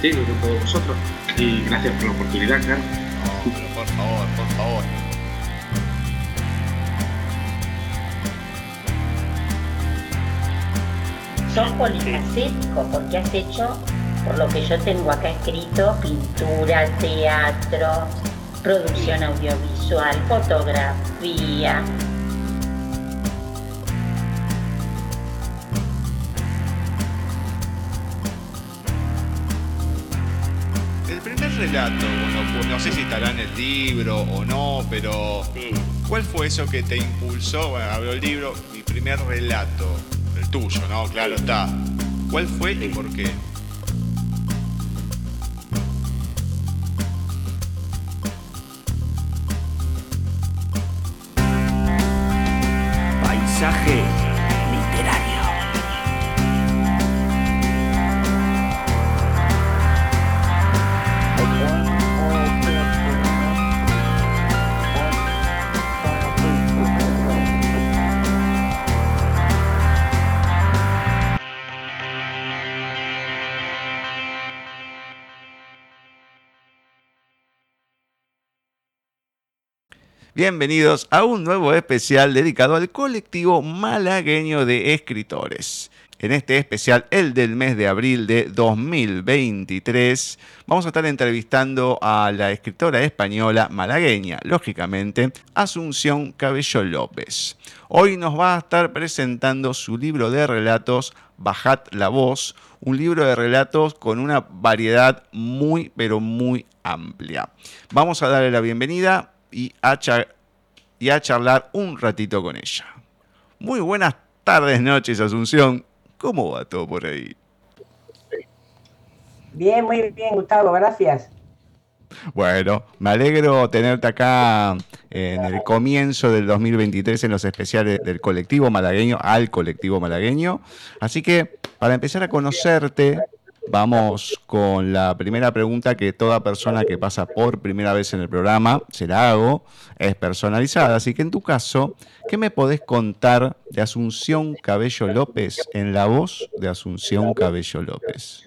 Contigo y con todos vosotros. Y gracias por la oportunidad, claro. por favor, por favor. Sos polifacético porque has hecho, por lo que yo tengo acá escrito, pintura, teatro, producción audiovisual, fotografía, relato, no sé si estará en el libro o no, pero ¿cuál fue eso que te impulsó? Bueno, abro el libro, mi primer relato, el tuyo, ¿no? Claro está. ¿Cuál fue y por qué? Bienvenidos a un nuevo especial dedicado al colectivo malagueño de escritores. En este especial, el del mes de abril de 2023, vamos a estar entrevistando a la escritora española malagueña, lógicamente, Asunción Cabello López. Hoy nos va a estar presentando su libro de relatos, Bajad la voz, un libro de relatos con una variedad muy, pero muy amplia. Vamos a darle la bienvenida y a, y a charlar un ratito con ella. Muy buenas tardes, noches, Asunción. ¿Cómo va todo por ahí? Bien, muy bien, Gustavo, gracias. Bueno, me alegro tenerte acá en el comienzo del 2023 en los especiales del colectivo malagueño, al colectivo malagueño. Así que para empezar a conocerte, Vamos con la primera pregunta que toda persona que pasa por primera vez en el programa se la hago, es personalizada. Así que en tu caso, ¿qué me podés contar de Asunción Cabello López en la voz de Asunción Cabello López?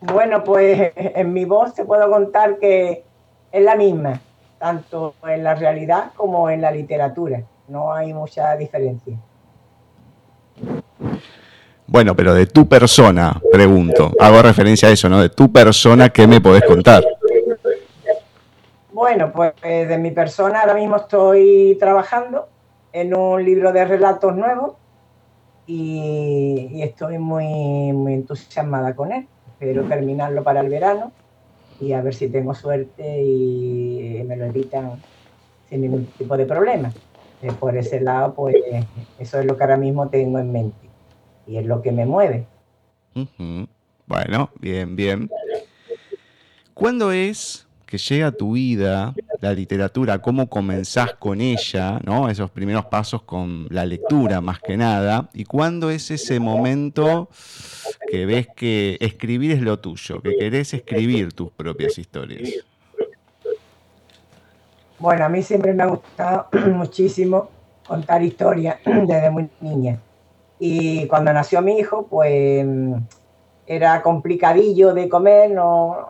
Bueno, pues en mi voz te puedo contar que es la misma, tanto en la realidad como en la literatura. No hay mucha diferencia. Bueno, pero de tu persona, pregunto. Hago referencia a eso, ¿no? De tu persona, ¿qué me podés contar? Bueno, pues eh, de mi persona ahora mismo estoy trabajando en un libro de relatos nuevos y, estoy muy, entusiasmada con él. Espero terminarlo para el verano y a ver si tengo suerte y me lo editan sin ningún tipo de problema. Eh, por ese lado, pues eso es lo que ahora mismo tengo en mente y es lo que me mueve. Bueno, bien, bien. ¿Cuándo es que llega a tu vida la literatura? ¿Cómo comenzás con ella? ¿no? Esos primeros pasos con la lectura más que nada. ¿Y cuándo es ese momento que ves que escribir es lo tuyo, que querés escribir tus propias historias? Bueno, a mí siempre me ha gustado muchísimo contar historias desde muy niña. Y cuando nació mi hijo, pues era complicadillo de comer, ¿no?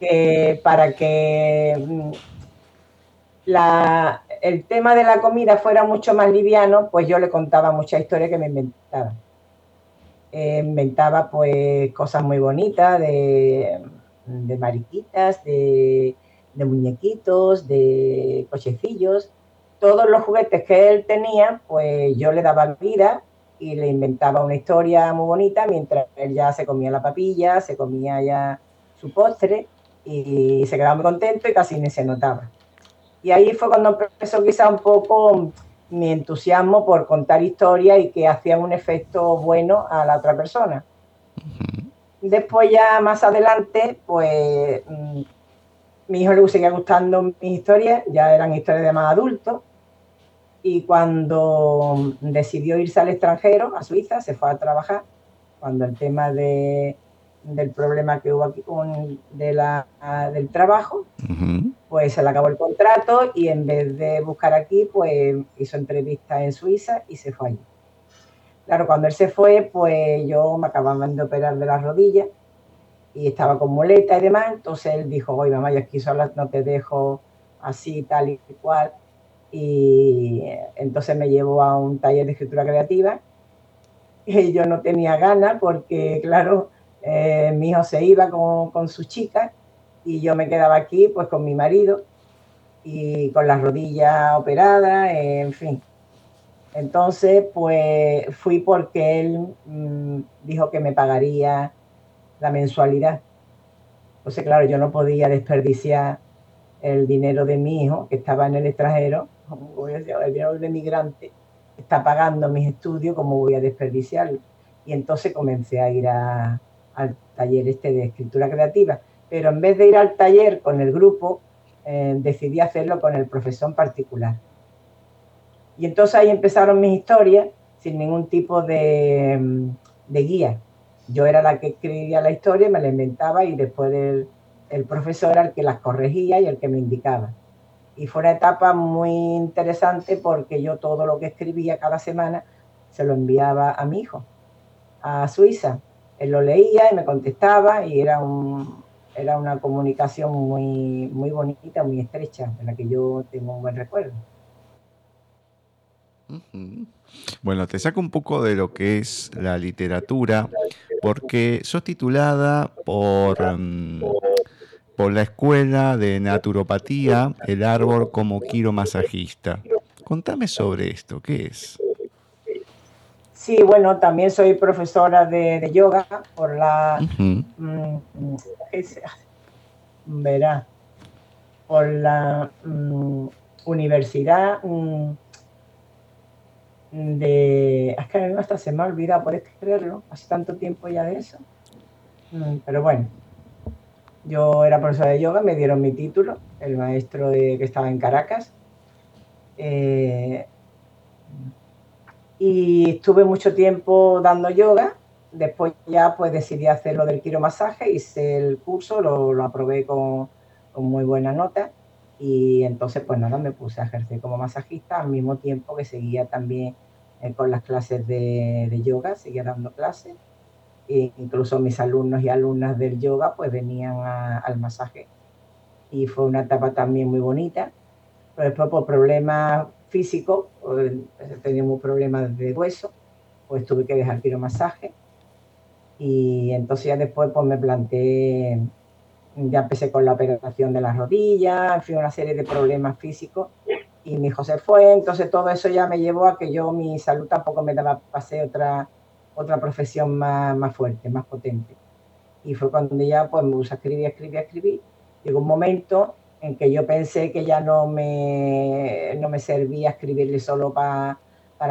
Eh, para que mm, la, el tema de la comida fuera mucho más liviano, pues yo le contaba muchas historias que me inventaba. Eh, inventaba pues cosas muy bonitas de, mariquitas, de, de, muñequitos, de cochecillos. Todos los juguetes que él tenía, pues yo le daba vida y le inventaba una historia muy bonita mientras él ya se comía la papilla, se comía ya su postre y se quedaba muy contento y casi ni se notaba. Y ahí fue cuando empezó quizá un poco mi entusiasmo por contar historias y que hacían un efecto bueno a la otra persona. Después ya más adelante, pues mm, mi hijo le seguía gustando mis historias, ya eran historias de más adultos. Y cuando decidió irse al extranjero, a Suiza, se fue a trabajar, cuando el tema de, del problema que hubo aquí con de la, del trabajo, pues se le acabó el contrato y en vez de buscar aquí, pues hizo entrevista en Suiza y se fue allí. Claro, cuando él se fue, pues yo me acababan de operar de las rodillas y estaba con muleta y demás, entonces él dijo, oye mamá, yo aquí solo no te dejo así, tal y cual. Y entonces me llevó a un taller de escritura creativa y yo no tenía ganas porque, claro, eh, mi hijo se iba con, con su chica y yo me quedaba aquí pues con mi marido y con las rodillas operadas, en fin. Entonces, pues fui porque él mm, dijo que me pagaría la mensualidad. Entonces, claro, yo no podía desperdiciar el dinero de mi hijo, que estaba en el extranjero, voy a decir, el dinero del migrante, está pagando mis estudios, ¿cómo voy a desperdiciarlo? Y entonces comencé a ir al taller este de escritura creativa pero en vez de ir al taller con el grupo, eh, decidí hacerlo con el profesor en particular. Y entonces ahí empezaron mis historias sin ningún tipo de, guía. Yo era la que escribía la historia, me la inventaba y después el, el profesor era el que las corregía y el que me indicaba. Y fue una etapa muy interesante porque yo todo lo que escribía cada semana se lo enviaba a mi hijo, a Suiza. Él lo leía y me contestaba y era un, era una comunicación muy, muy bonita, muy estrecha, de la que yo tengo un buen recuerdo. Bueno, te saco un poco de lo que es la literatura, porque sos titulada por, mm, por la Escuela de Naturopatía, el árbol como quiromasajista. Contame sobre esto, ¿qué es? Sí, bueno, también soy profesora de, yoga por la... Mm, verá, por la mm, Universidad mm, de... Es que hasta se me ha olvidado, ¿puedes creerlo? Hace tanto tiempo ya de eso. pero bueno, yo era profesora de yoga, me dieron mi título, el maestro de, que estaba en Caracas. Eh, y estuve mucho tiempo dando yoga. Después ya pues decidí hacer lo del quiromasaje, hice el curso, lo, lo aprobé con, con, muy buena nota y entonces pues nada, me puse a ejercer como masajista al mismo tiempo que seguía también eh, con las clases de, de, yoga, seguía dando clases. E incluso mis alumnos y alumnas del yoga pues venían al masaje. Y fue una etapa también muy bonita. Pero después por problemas físico, teníamos problemas de hueso, pues tuve que dejar masaje y entonces ya después pues me planteé, ya empecé con la operación de las rodillas, en fin, una serie de problemas físicos. Y mi hijo se fue, entonces todo eso ya me llevó a que yo mi salud tampoco me daba, pasé otra, otra profesión más, más fuerte, más potente. Y fue cuando ya pues me puse a escribir, escribir, escribir. Llegó un momento en que yo pensé que ya no me, no me servía escribirle solo para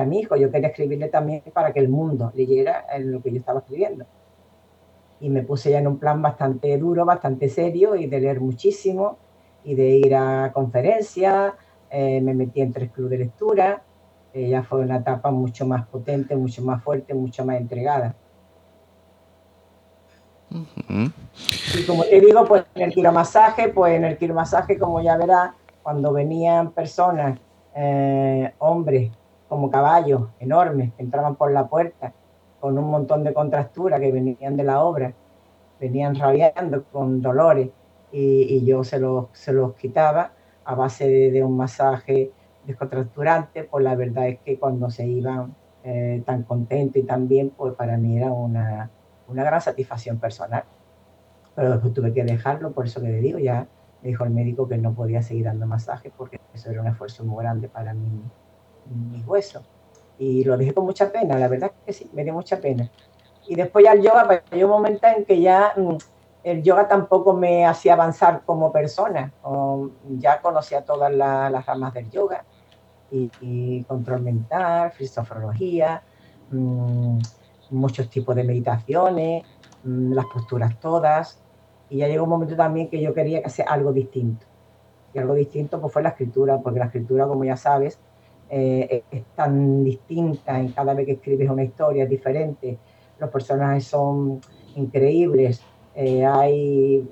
mi hijo, yo quería escribirle también para que el mundo leyera lo que yo estaba escribiendo. Y me puse ya en un plan bastante duro, bastante serio y de leer muchísimo y de ir a conferencias, eh, me metí en tres clubes de lectura, ya fue una etapa mucho más potente, mucho más fuerte, mucho más entregada. Y como te digo, pues en el quiromasaje, pues en el quiromasaje, como ya verás, cuando venían personas, eh, hombres, como caballos enormes, que entraban por la puerta con un montón de contracturas que venían de la obra, venían rabiando con dolores y, yo se los, se los quitaba a base de, un masaje descontracturante, pues la verdad es que cuando se iban eh, tan contentos y tan bien, pues para mí era una, una gran satisfacción personal. Pero después tuve que dejarlo, por eso que le digo, ya me dijo el médico que no podía seguir dando masajes porque eso era un esfuerzo muy grande para mí, mis huesos. Y lo dije con mucha pena, la verdad es que sí, me dio mucha pena. Y después ya el yoga, pues hay un momento en que ya mm, el yoga tampoco me hacía avanzar como persona. ya conocía todas las ramas del yoga, y, control mental, filosofía, mm, muchos tipos de meditaciones, mm, las posturas todas. Y ya llegó un momento también que yo quería que hacer algo distinto. Y algo distinto pues fue la escritura, porque la escritura, como ya sabes, eh, es tan distinta y cada vez que escribes una historia es diferente. Los personajes son increíbles, eh, hay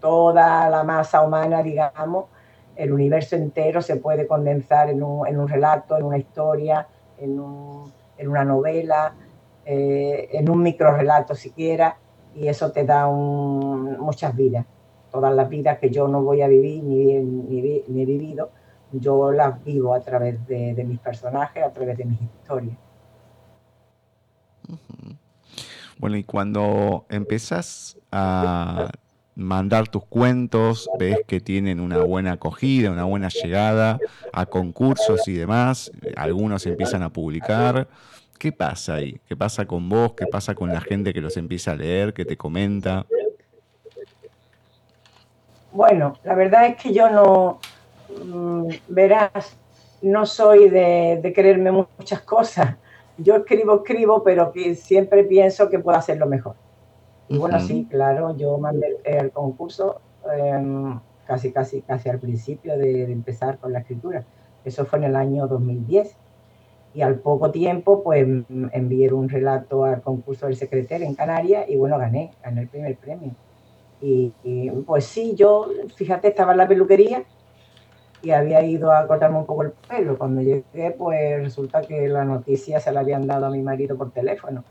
toda la masa humana, digamos, el universo entero se puede condensar en un, en un relato, en una historia, en, un, en una novela, eh, en un micro relato siquiera, y eso te da muchas vidas. Todas las vidas que yo no voy a vivir ni, ni, ni he vivido, yo las vivo a través de, de, mis personajes, a través de mis historias. Bueno, y cuando empezás a mandar tus cuentos, ves que tienen una buena acogida, una buena llegada a concursos y demás, algunos empiezan a publicar. ¿Qué pasa ahí? ¿Qué pasa con vos? ¿Qué pasa con la gente que los empieza a leer, que te comenta? Bueno, la verdad es que yo no, mm, verás, no soy de, de creerme muchas cosas yo escribo, escribo, pero que siempre pienso que puedo hacerlo mejor. Y bueno, sí, claro, yo mandé el concurso em, casi, casi, casi al principio de, empezar con la escritura. Eso fue en el año 2010. Y al poco tiempo, pues envié un relato al concurso del secretario en Canarias y bueno, gané, gané el primer premio. Y, y, pues sí, yo, fíjate, estaba en la peluquería y había ido a cortarme un poco el pelo. Cuando llegué, pues resulta que la noticia se la habían dado a mi marido por teléfono.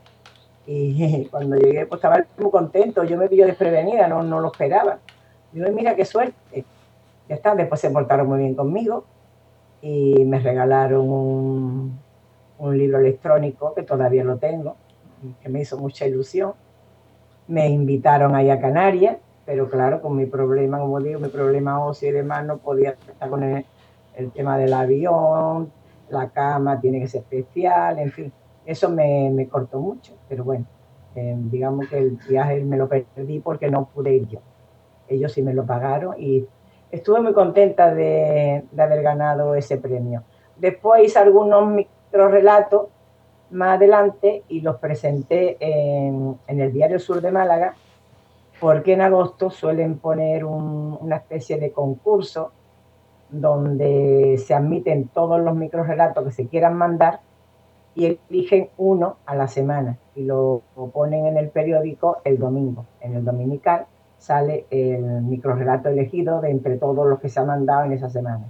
Y cuando llegué, pues estaba muy contento. Yo me vi desprevenida, no, no lo esperaba. Digo, mira qué suerte. Ya está, después se portaron muy bien conmigo y me regalaron un, un libro electrónico que todavía lo tengo, que me hizo mucha ilusión. Me invitaron ahí a Canarias pero claro, con mi problema, como digo, mi problema óseo y demás, no podía estar con el, tema del avión, la cama tiene que ser especial, en fin, eso me, me cortó mucho, pero bueno, eh, digamos que el viaje me lo perdí porque no pude ir yo. Ellos sí me lo pagaron y estuve muy contenta de, de haber ganado ese premio. Después hice algunos micro relatos más adelante y los presenté en, en el Diario Sur de Málaga porque en agosto suelen poner una especie de concurso donde se admiten todos los microrelatos que se quieran mandar y eligen uno a la semana y lo, ponen en el periódico el domingo. En el dominical sale el microrelato elegido de entre todos los que se han mandado en esa semana.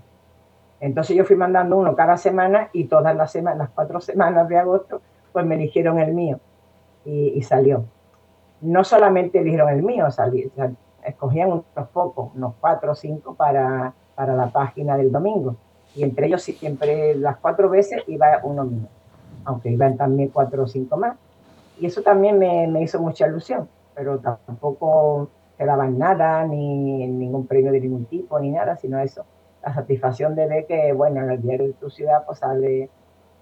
Entonces yo fui mandando uno cada semana y todas las semanas, las cuatro semanas de agosto, pues me eligieron el mío y salió no solamente eligieron el mío, escogían unos pocos, unos cuatro o cinco para, para la página del domingo. Y entre ellos siempre las cuatro veces iba uno mío, aunque iban también cuatro o cinco más. Y eso también me, me hizo mucha ilusión, pero tampoco te daban nada, ni ningún premio de ningún tipo, ni nada, sino eso. La satisfacción de ver que, bueno, en el diario de tu ciudad pues sale,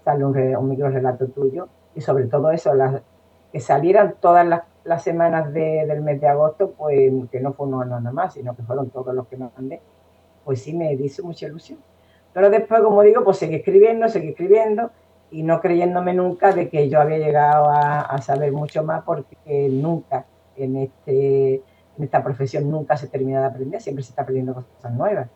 sale un, un micro relato tuyo y sobre todo eso, que salieran todas las las semanas del mes de agosto, pues que no fue uno nada más, sino que fueron todos los que mandé, pues sí me hizo mucha ilusión. Pero después, como digo, pues seguí escribiendo, seguí escribiendo y no creyéndome nunca de que yo había llegado a, saber mucho más porque nunca en, este, en esta profesión nunca se termina de aprender, siempre se está aprendiendo cosas nuevas.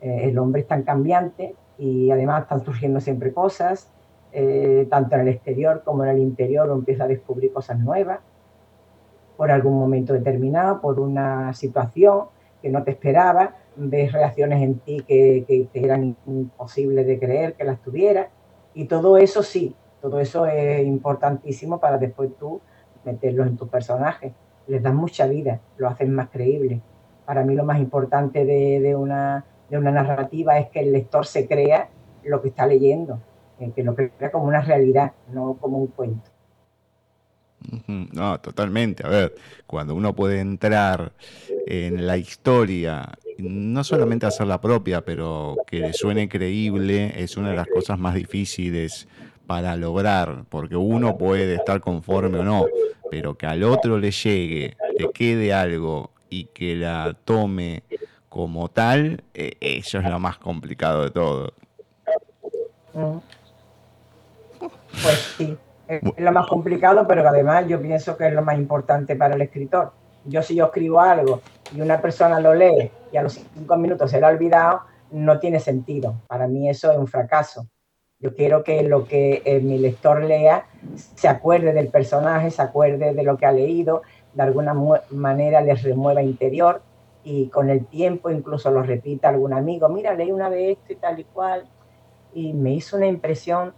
Eh, el hombre es tan cambiante y además están surgiendo siempre cosas, eh, tanto en el exterior como en el interior uno empieza a descubrir cosas nuevas por algún momento determinado, por una situación que no te esperaba, ves reacciones en ti que, que, eran imposibles de creer que las tuviera. Y todo eso sí, todo eso es importantísimo para después tú meterlos en tu personaje. Les das mucha vida, lo hacen más creíble. Para mí lo más importante de, de, una, de una narrativa es que el lector se crea lo que está leyendo, eh, que lo crea como una realidad, no como un cuento. No, totalmente. A ver, cuando uno puede entrar en la historia, no solamente hacerla propia, pero que le suene creíble, es una de las cosas más difíciles para lograr, porque uno puede estar conforme o no, pero que al otro le llegue, le quede algo y que la tome como tal, eh, eso es lo más complicado de todo. Pues sí, es lo más complicado, pero además yo pienso que es lo más importante para el escritor. Yo si yo escribo algo y una persona lo lee y a los cinco minutos se lo ha olvidado, no tiene sentido. Para mí eso es un fracaso. Yo quiero que lo que eh, mi lector lea se acuerde del personaje, se acuerde de lo que ha leído, de alguna manera les remueva interior y con el tiempo incluso lo repita algún amigo, mira, leí una vez esto y tal y cual, y me hizo una impresión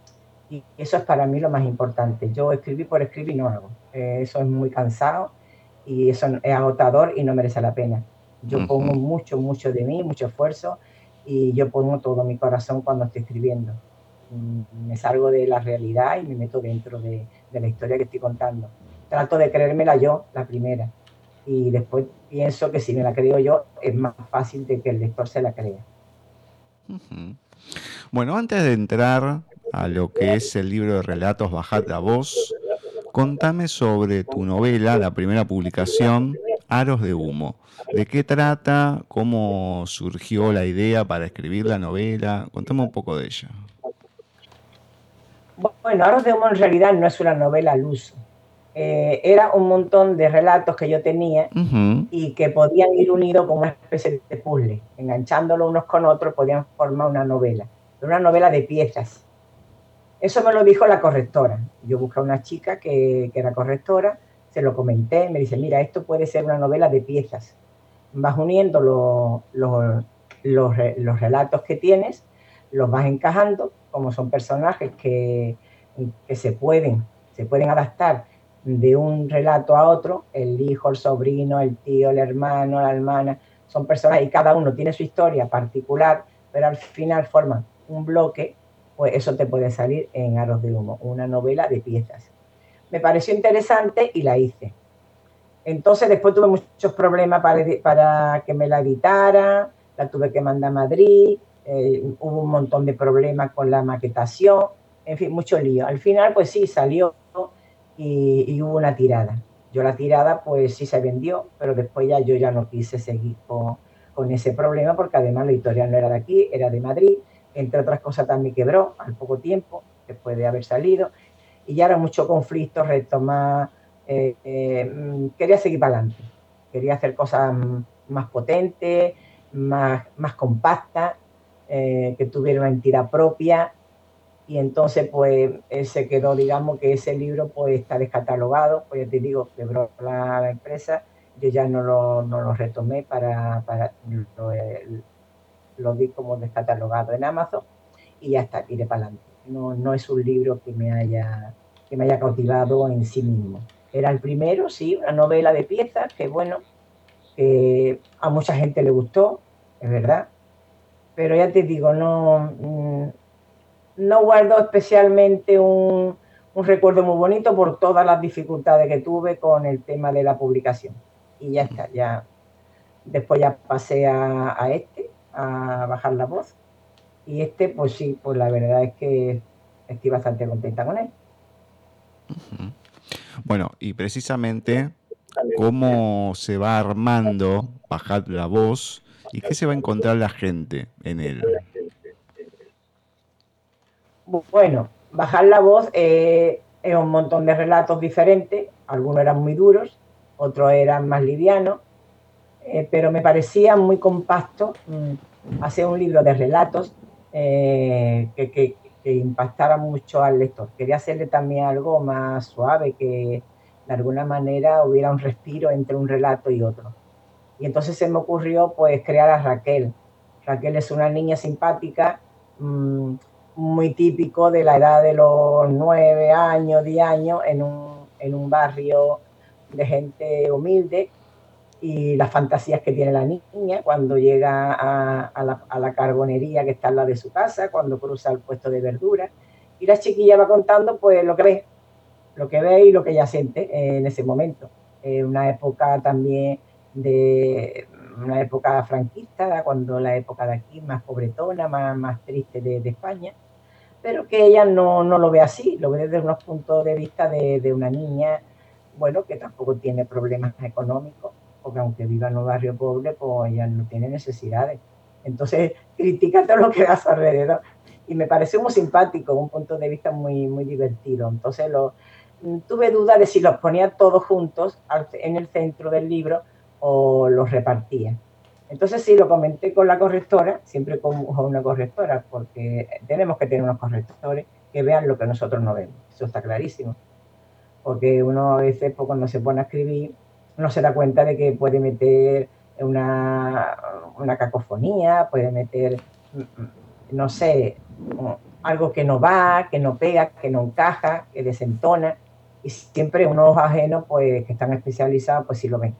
y eso es para mí lo más importante. Yo escribí por escribir no hago. Eh, eso es muy cansado y eso es agotador y no merece la pena. Yo pongo mucho, mucho de mí, mucho esfuerzo y yo pongo todo mi corazón cuando estoy escribiendo. Mm, me salgo de la realidad y me meto dentro de, la historia que estoy contando. Trato de creérmela yo, la primera. Y después pienso que si me la creo yo, es más fácil de que el lector se la crea. Bueno, antes de entrar a lo que es el libro de relatos Bajad la Voz, contame sobre tu novela, la primera publicación, Aros de Humo. ¿De qué trata? ¿Cómo surgió la idea para escribir la novela? Contame un poco de ella. Bueno, Aros de Humo en realidad no es una novela al uso. Eh, era un montón de relatos que yo tenía y que podían ir unidos como una especie de puzzle. Enganchándolo unos con otros podían formar una novela. Una novela de piezas eso me lo dijo la correctora. Yo busqué a una chica que, era correctora, se lo comenté, me dice, mira, esto puede ser una novela de piezas. Vas uniendo los, los, relatos que tienes, los vas encajando, como son personajes que, que se, pueden, se pueden adaptar de un relato a otro, el hijo, el sobrino, el tío, el hermano, la hermana, son personas y cada uno tiene su historia particular, pero al final forman un bloque pues eso te puede salir en Aros de Humo, una novela de piezas. Me pareció interesante y la hice. Entonces después tuve muchos problemas para, que me la editara, la tuve que mandar a Madrid, eh, hubo un montón de problemas con la maquetación, en fin, mucho lío. Al final, pues sí, salió y, hubo una tirada. Yo la tirada, pues sí se vendió, pero después ya yo ya no quise seguir con, con ese problema porque además la editorial no era de aquí, era de Madrid entre otras cosas también quebró al poco tiempo, después de haber salido, y ya era mucho conflicto, retomar, eh, eh, quería seguir para adelante, quería hacer cosas más potentes, más, más compactas, eh, que tuviera una entidad propia, y entonces pues se quedó, digamos que ese libro pues está descatalogado, pues ya te digo, quebró la, empresa, yo ya no lo, no lo retomé para, para vi como descatalogado en Amazon y ya está, tiré para adelante. No, no es un libro que me haya que me haya cautivado en sí mismo. Era el primero, sí, una novela de piezas que, bueno, que a mucha gente le gustó, es verdad, pero ya te digo, no, mm, no guardo especialmente un, un recuerdo muy bonito por todas las dificultades que tuve con el tema de la publicación. Y ya está, ya después ya pasé a este, a bajar la voz. Y este, pues sí, pues la verdad es que estoy bastante contenta con él. Bueno, y precisamente cómo se va armando bajar la voz y qué se va a encontrar la gente en él. Bueno, bajar la voz eh, es un montón de relatos diferentes, algunos eran muy duros, otros eran más livianos, eh, pero me parecía muy compacto mm, hacer un libro de relatos eh, que, que, impactara mucho al lector. Quería hacerle también algo más suave, que de alguna manera hubiera un respiro entre un relato y otro. Y entonces se me ocurrió pues crear a Raquel. Raquel es una niña simpática, mm, muy típico de la edad de los nueve años, diez años, en un, en un barrio de gente humilde y las fantasías que tiene la niña cuando llega a, la, carbonería que está al lado de su casa, cuando cruza el puesto de verduras. Y la chiquilla va contando pues lo que ve, lo que ve y lo que ella siente en ese momento. Una época también de una época franquista, cuando la época de aquí más pobretona, más, más triste de, España, pero que ella no, no, lo ve así, lo ve desde unos puntos de vista de, de una niña, bueno, que tampoco tiene problemas económicos, porque aunque viva en un barrio pobre, pues ella no tiene necesidades. Entonces critica todo lo que da a su alrededor. Y me pareció muy simpático, un punto de vista muy, muy divertido. Entonces lo, tuve duda de si los ponía todos juntos en el centro del libro o los repartía. Entonces sí, lo comenté con la correctora, siempre con una correctora, porque tenemos que tener unos correctores que vean lo que nosotros no vemos. Eso está clarísimo. Porque uno a veces pues, cuando se pone a escribir no se da cuenta de que puede meter una, una cacofonía, puede meter, no sé, algo que no va, que no pega, que no encaja, que desentona. Y siempre unos ajenos, pues, que están especializados, pues sí lo ven.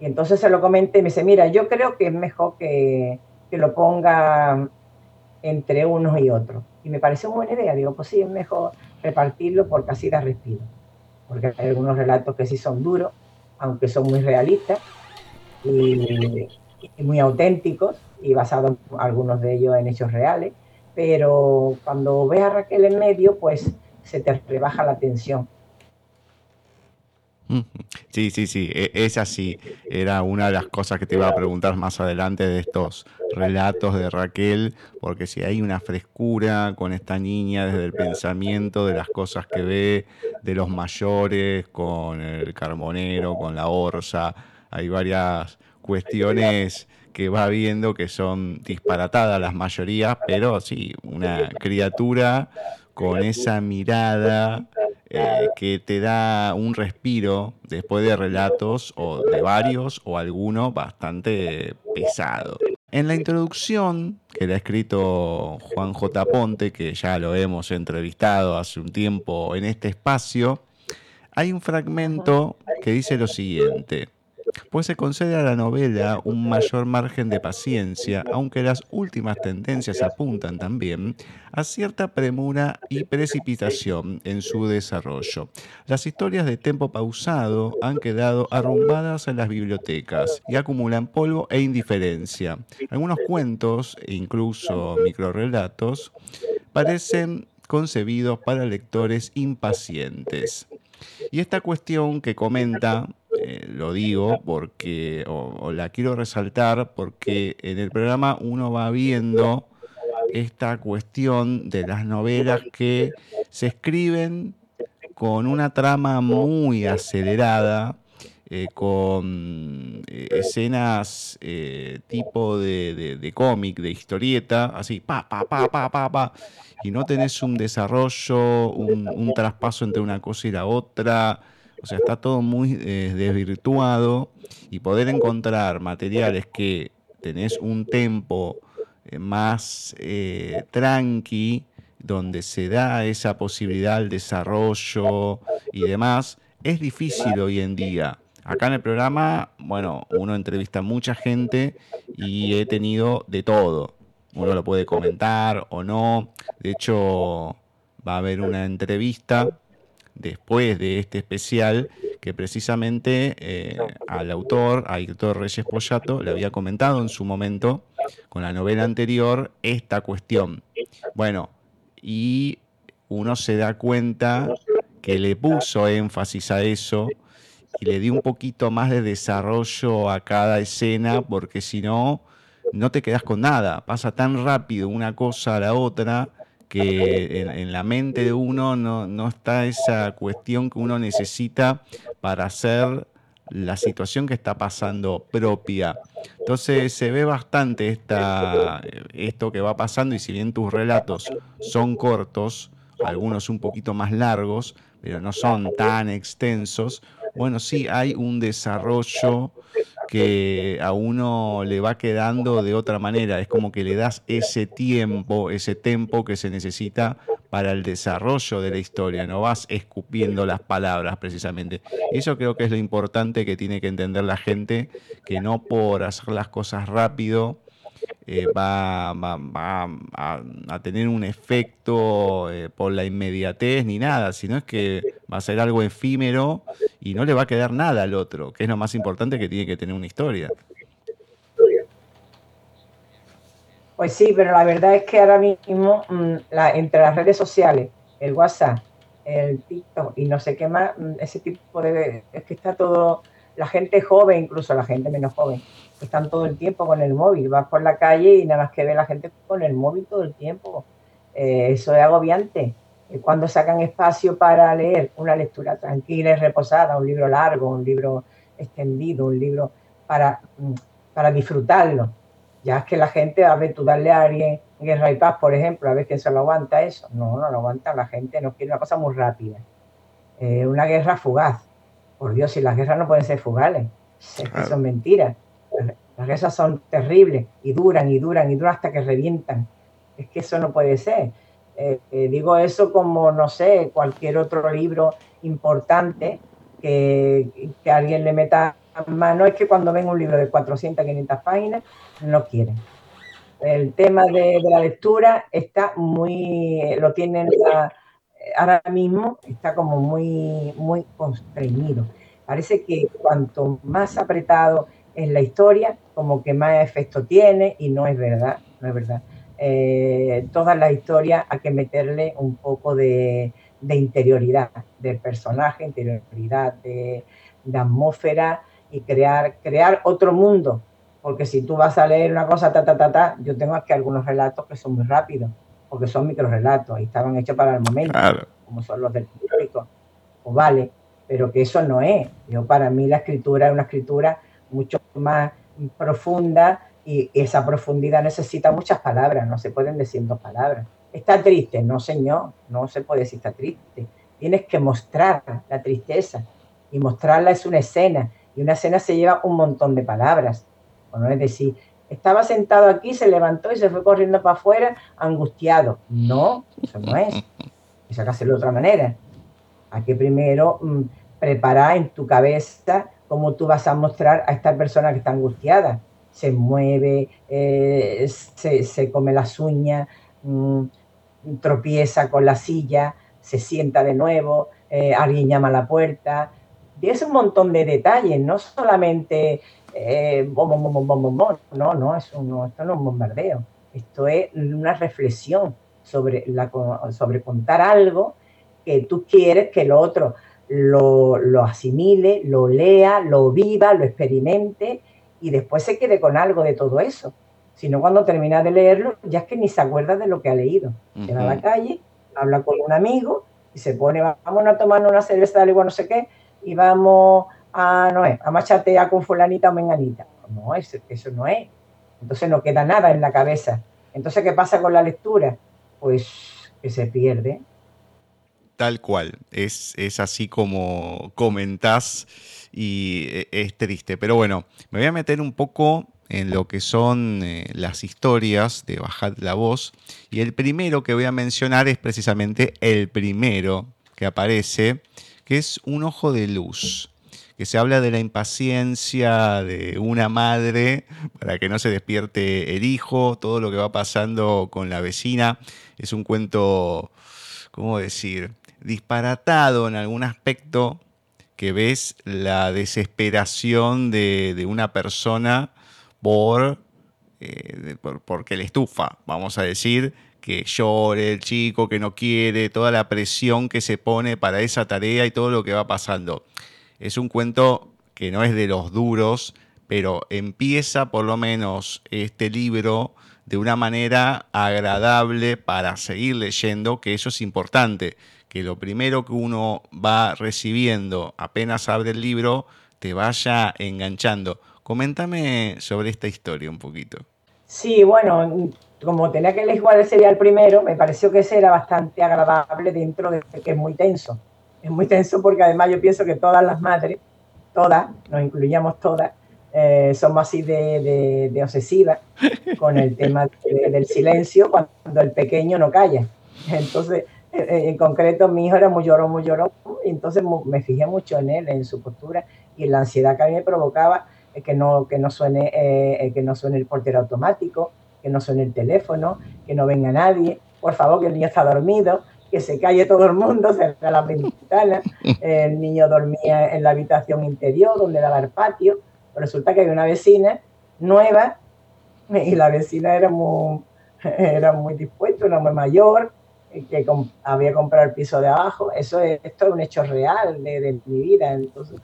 Y entonces se lo comenté y me dice, mira, yo creo que es mejor que, que lo ponga entre unos y otros. Y me pareció una buena idea. Digo, pues sí, es mejor repartirlo porque así da respiro. Porque hay algunos relatos que sí son duros aunque son muy realistas y, muy auténticos y basados algunos de ellos en hechos reales, pero cuando ves a Raquel en medio, pues se te rebaja la tensión. Sí, sí, sí, e, es así. Era una de las cosas que te iba a preguntar más adelante de estos relatos de Raquel, porque si hay una frescura con esta niña desde el pensamiento, de las cosas que ve, de los mayores, con el carbonero, con la orza, hay varias cuestiones que va viendo que son disparatadas las mayorías, pero sí, una criatura con esa mirada eh, que te da un respiro después de relatos o de varios o alguno bastante pesado. En la introducción que le ha escrito Juan J. Ponte, que ya lo hemos entrevistado hace un tiempo en este espacio, hay un fragmento que dice lo siguiente pues se concede a la novela un mayor margen de paciencia, aunque las últimas tendencias apuntan también a cierta premura y precipitación en su desarrollo. Las historias de tempo pausado han quedado arrumbadas en las bibliotecas y acumulan polvo e indiferencia. Algunos cuentos incluso microrelatos parecen concebidos para lectores impacientes. Y esta cuestión que comenta eh, lo digo porque, o, la quiero resaltar porque en el programa uno va viendo esta cuestión de las novelas que se escriben con una trama muy acelerada, eh, con eh, escenas tipo de, cómic, de historieta, así, pa, pa, pa, pa, pa, pa, y no tenés un desarrollo, un traspaso entre una cosa y la otra. O sea, está todo muy eh, desvirtuado y poder encontrar materiales que tenés un tempo eh, más eh, tranqui, donde se da esa posibilidad al desarrollo y demás, es difícil hoy en día. Acá en el programa, bueno, uno entrevista a mucha gente y he tenido de todo. Uno lo puede comentar o no. De hecho, va a haber una entrevista después de este especial que precisamente eh, al autor, a Héctor Reyes Pollato, le había comentado en su momento con la novela anterior esta cuestión. Bueno, y uno se da cuenta que le puso énfasis a eso y le dio un poquito más de desarrollo a cada escena, porque si no, no te quedas con nada. Pasa tan rápido una cosa a la otra que en, la mente de uno no, está esa cuestión que uno necesita para hacer la situación que está pasando propia. Entonces se ve bastante esta, esto que va pasando y si bien tus relatos son cortos, algunos un poquito más largos, pero no son tan extensos, bueno, sí hay un desarrollo que a uno le va quedando de otra manera. Es como que le das ese tiempo, ese tiempo que se necesita para el desarrollo de la historia, no vas escupiendo las palabras precisamente. Eso creo que es lo importante que tiene que entender la gente, que no por hacer las cosas rápido eh, va, a, tener un efecto eh, por la inmediatez ni nada, sino es que va a ser algo efímero y no le va a quedar nada al otro, que es lo más importante que tiene que tener una historia. Pues sí, pero la verdad es que ahora mismo mm, entre las redes sociales, el WhatsApp, el TikTok y no sé qué más, mm, ese tipo de... es que está todo, la gente joven, incluso la gente menos joven, están todo el tiempo con el móvil. Vas por la calle y nada más que ve la gente con el móvil todo el tiempo. Eh, eso es agobiante. Cuando sacan espacio para leer una lectura tranquila y reposada, un libro largo, un libro extendido, un libro para, mm, para disfrutarlo ya es que la gente, a ver, tú darle a alguien Guerra y Paz, por ejemplo, a ver quién se lo aguanta eso. No, no lo aguanta la gente, no quiere una cosa muy rápida. Eh, una guerra fugaz. Por Dios, si las guerras no pueden ser fugales, es son mentiras. Las guerras son terribles y duran y duran y duran hasta que revientan. Es que eso no puede ser. Eh, eh, digo eso como, no sé, cualquier otro libro importante que, que alguien le meta no es que cuando ven un libro de 400, 500 páginas, no quieren. El tema de, la lectura está muy, lo tienen ahora mismo, está como muy, muy constreñido. Parece que cuanto más apretado es la historia, como que más efecto tiene y no es verdad, no es verdad. Eh, todas las historias hay que meterle un poco de, interioridad del personaje, interioridad de, de atmósfera, y crear, crear otro mundo. Porque si tú vas a leer una cosa, ta, ta, ta, ta, yo tengo aquí algunos relatos que son muy rápidos, porque son microrelatos y estaban hechos para el momento, como son los del público. O vale, pero que eso no es. Yo, para mí, la escritura es una escritura mucho más profunda y esa profundidad necesita muchas palabras, no se pueden decir dos palabras. Está triste, no señor, no se puede decir está triste. Tienes que mostrar la tristeza y mostrarla es una escena y una escena se lleva un montón de palabras. Bueno, es decir, estaba sentado aquí, se levantó y se fue corriendo para afuera angustiado. No, eso no es. Eso hay que hacerlo de otra manera. Hay que primero mm, preparar en tu cabeza cómo tú vas a mostrar a esta persona que está angustiada. Se mueve, eh, se, come las uñas, mm, tropieza con la silla, se sienta de nuevo, eh, alguien llama a la puerta, es un montón de detalles, no solamente eh, bom, bom, bom, no, no, eso no, esto no es un bombardeo, esto es una reflexión sobre, la, sobre contar algo que tú quieres que el otro lo, lo asimile, lo lea, lo viva, lo experimente y después se quede con algo de todo eso. Si no, cuando termina de leerlo, ya es que ni se acuerda de lo que ha leído. Uh a la calle, habla con un amigo y se pone, vamos a tomar una cerveza, algo no sé qué, y vamos a, no es, a machatear con fulanita o menganita. No, eso, eso no es. Entonces no queda nada en la cabeza. Entonces, ¿qué pasa con la lectura? Pues que se pierde. Tal cual, es, es así como comentás y e, es triste. Pero bueno, me voy a meter un poco en lo que son eh, las historias de Bajad la Voz. Y el primero que voy a mencionar es precisamente el primero que aparece que es un ojo de luz, que se habla de la impaciencia de una madre para que no se despierte el hijo, todo lo que va pasando con la vecina. Es un cuento, ¿cómo decir?, disparatado en algún aspecto que ves la desesperación de, una persona por, eh, por, porque le estufa, vamos a decir, que llore el chico, que no quiere, toda la presión que se pone para esa tarea y todo lo que va pasando. Es un cuento que no es de los duros, pero empieza por lo menos este libro de una manera agradable para seguir leyendo, que eso es importante, que lo primero que uno va recibiendo apenas abre el libro te vaya enganchando. Coméntame sobre esta historia un poquito. Sí, bueno, como tenía que elegir sería el primero, me pareció que ese era bastante agradable dentro de que es muy tenso. Es muy tenso porque además yo pienso que todas las madres, todas, nos incluíamos todas, eh, somos así de, de, obsesivas con el tema del silencio cuando el pequeño no calla. Entonces, en concreto mi hijo era muy llorón, muy llorón, y entonces me fijé mucho en él, en su postura y la ansiedad que a mí me provocaba que no, que no, suene, eh, que no suene el portero automático, que no suene el teléfono, que no venga nadie, por favor, que el niño está dormido, que se calle todo el mundo, cerra las ventanas, el niño dormía en la habitación interior donde daba el patio, resulta que hay una vecina nueva y la vecina era muy, era muy dispuesta, una mujer mayor, que había comprado el piso de abajo. Eso es, esto es un hecho real de, mi vida. Entonces,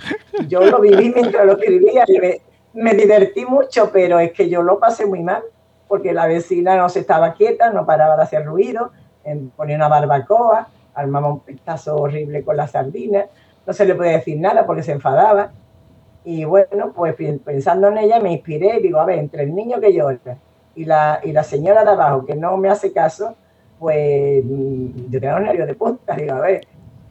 yo lo viví mientras lo escribía y me, me, divertí mucho, pero es que yo lo pasé muy mal, porque la vecina no se estaba quieta, no paraba de hacer ruido, ponía una barbacoa, armaba un pestazo horrible con la sardina, no se le podía decir nada porque se enfadaba. Y bueno, pues pensando en ella me inspiré y digo, a ver, entre el niño que llora y la, y la señora de abajo que no me hace caso, pues mm, yo tenía un nervio de punta, digo, a ver.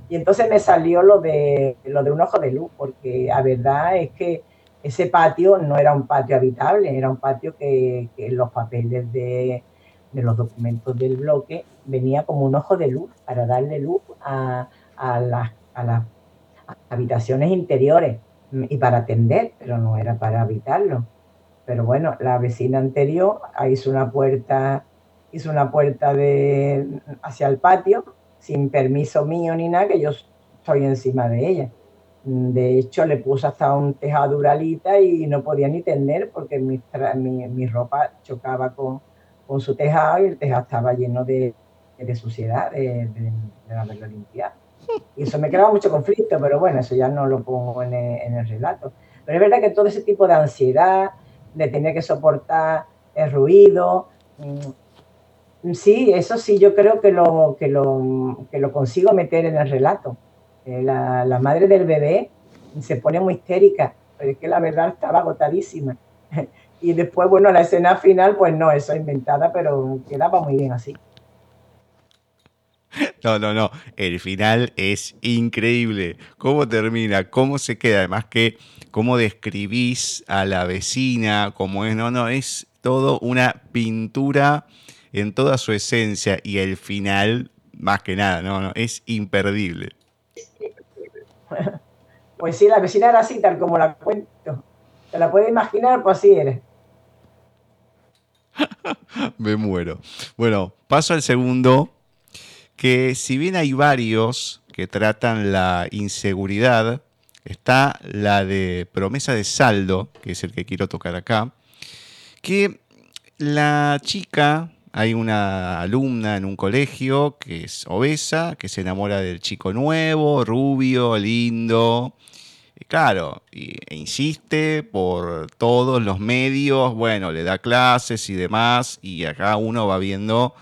Y entonces me salió lo de, lo de un ojo de luz, porque la verdad es que ese patio no era un patio habitable, era un patio que, los papeles de, de, los documentos del bloque venía como un ojo de luz para darle luz a, a, las, a las habitaciones interiores y para atender, pero no era para habitarlo. Pero bueno, la vecina anterior hizo una puerta hizo una puerta de, hacia el patio, sin permiso mío ni nada, que yo estoy encima de ella. De hecho, le puse hasta un tejado duralita y no podía ni tender porque mi, mi, ropa chocaba con, con, su tejado y el tejado estaba lleno de, de suciedad, de, de, haberlo limpiado. Y eso me creaba mucho conflicto, pero bueno, eso ya no lo pongo en el, en el relato. Pero es verdad que todo ese tipo de ansiedad, de tener que soportar el ruido, mm, Sí, eso sí, yo creo que lo, que lo, que lo consigo meter en el relato. Eh, la, la, madre del bebé se pone muy histérica, pero es que la verdad estaba agotadísima. Y después, bueno, la escena final, pues no, eso es inventada, pero quedaba muy bien así. No, no, no. El final es increíble. ¿Cómo termina? ¿Cómo se queda? Además que, ¿cómo describís a la vecina? ¿Cómo es? No, no, es todo una pintura en toda su esencia y el final, más que nada, no, no, es imperdible. Pues sí, la vecina era así, tal como la cuento. ¿Te la puedes imaginar? Pues así eres. Me muero. Bueno, paso al segundo, que si bien hay varios que tratan la inseguridad, está la de promesa de saldo, que es el que quiero tocar acá, que la chica hay una alumna en un colegio que es obesa, que se enamora del chico nuevo, rubio, lindo. Y claro, e insiste por todos los medios, bueno, le da clases y demás, y acá uno va viendo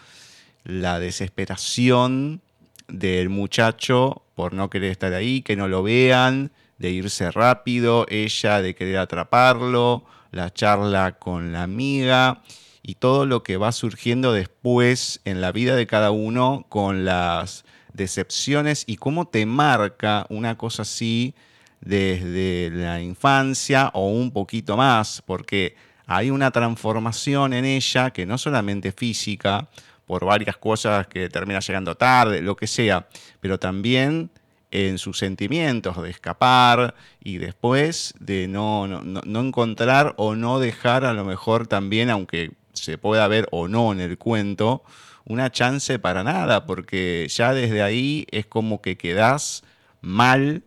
la desesperación del muchacho por no querer estar ahí, que no lo vean, de irse rápido, ella de querer atraparlo, la charla con la amiga y todo lo que va surgiendo después en la vida de cada uno con las decepciones y cómo te marca una cosa así desde la infancia o un poquito más, porque hay una transformación en ella que no solamente física, por varias cosas que termina llegando tarde, lo que sea, pero también en sus sentimientos de escapar y después de no, no, no, encontrar o no dejar a lo mejor también, aunque se pueda ver o no en el cuento, una chance para nada, porque ya desde ahí es como que quedas mal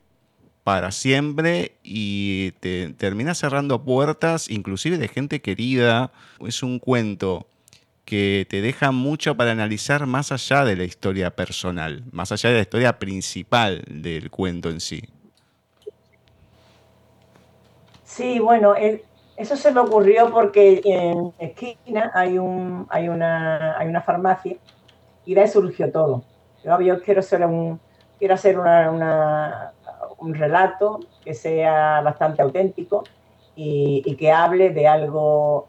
para siempre y te terminas cerrando puertas, inclusive de gente querida. Es un cuento que te deja mucho para analizar más allá de la historia personal, más allá de la historia principal del cuento en sí. Sí, bueno, el, eso se me ocurrió porque en esquina hay, un, hay, una, hay una farmacia y de ahí surgió todo. Yo, quiero, hacer un, quiero hacer un relato que sea bastante auténtico y, que hable de algo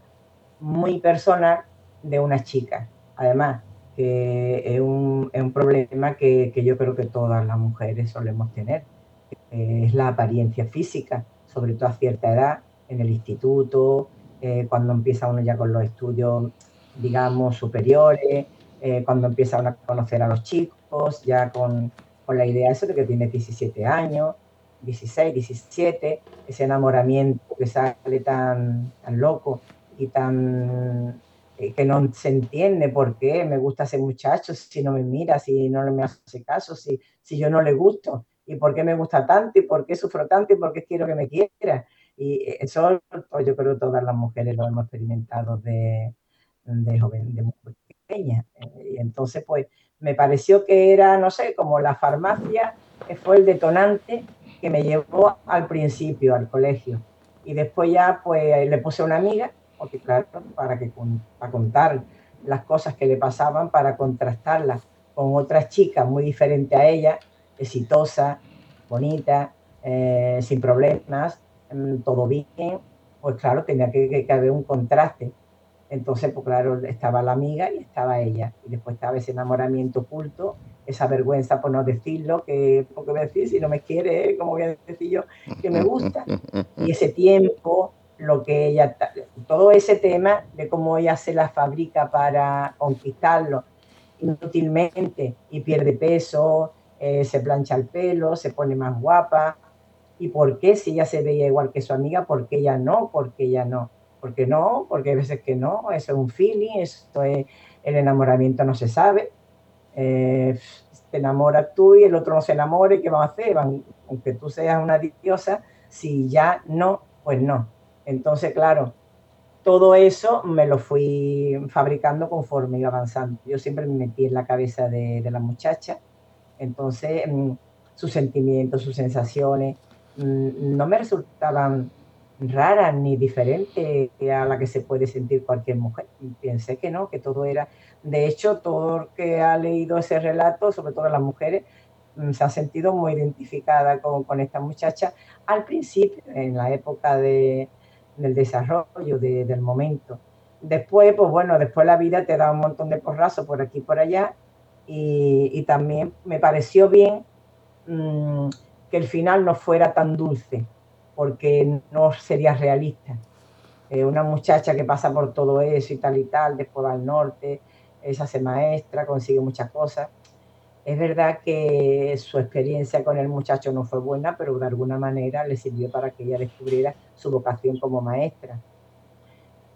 muy personal de una chica. Además, que es un, es un problema que, que, yo creo que todas las mujeres solemos tener. Es la apariencia física, sobre todo a cierta edad, en el instituto, eh, cuando empieza uno ya con los estudios, digamos, superiores, eh, cuando empieza uno a conocer a los chicos, ya con, con la idea eso de que tiene 17 años, 16, 17, ese enamoramiento que sale tan, tan loco y tan eh, que no se entiende por qué me gusta ese muchacho, si no me mira, si no me hace caso, si, si yo no le gusto, y por qué me gusta tanto, y por qué sufro tanto, y por qué quiero que me quiera. Y eso pues, yo creo que todas las mujeres lo hemos experimentado de, de joven, de muy pequeña. Eh, y entonces, pues, me pareció que era, no sé, como la farmacia, que fue el detonante que me llevó al principio, al colegio. Y después ya, pues, le puse una amiga porque claro, para, que, para contar las cosas que le pasaban, para contrastarlas con otras chicas muy diferentes a ella, exitosa, bonita, eh, sin problemas, todo bien, pues claro, tenía que, haber un contraste. Entonces, pues claro, estaba la amiga y estaba ella. Y después estaba ese enamoramiento oculto, esa vergüenza por no decirlo, que, porque voy a decir, si no me quiere, ¿cómo voy a decir yo que me gusta? Y ese tiempo, lo que ella, todo ese tema de cómo ella se la fabrica para conquistarlo inútilmente y pierde peso, eh, se plancha el pelo, se pone más guapa. ¿Y por qué si ella se veía igual que su amiga? ¿Por qué ella no? ¿Por qué ella no? ¿Por qué no? Porque hay veces que no, eso es un feeling, esto es, el enamoramiento no se sabe. Eh, te enamoras tú y el otro no se enamora, ¿y qué va a hacer? aunque tú seas una diosa, si ya no, pues no. Entonces, claro, todo eso me lo fui fabricando conforme iba avanzando. Yo siempre me metí en la cabeza de, la muchacha, entonces mm, sus sentimientos, sus sensaciones, no me resultaban raras ni diferentes a la que se puede sentir cualquier mujer. Pensé que no, que todo era... De hecho, todo el que ha leído ese relato, sobre todo las mujeres, mm, se ha sentido muy identificada con, con esta muchacha al principio, en la época de, del desarrollo del momento. Después, pues bueno, después la vida te da un montón de porrazos por aquí y por allá y, también me pareció bien mm, que el final no fuera tan dulce, porque no sería realista. Eh, una muchacha que pasa por todo eso y tal y tal, después va al norte, se maestra, consigue muchas cosas es verdad que su experiencia con el muchacho no fue buena, pero de alguna manera le sirvió para que ella descubriera su vocación como maestra.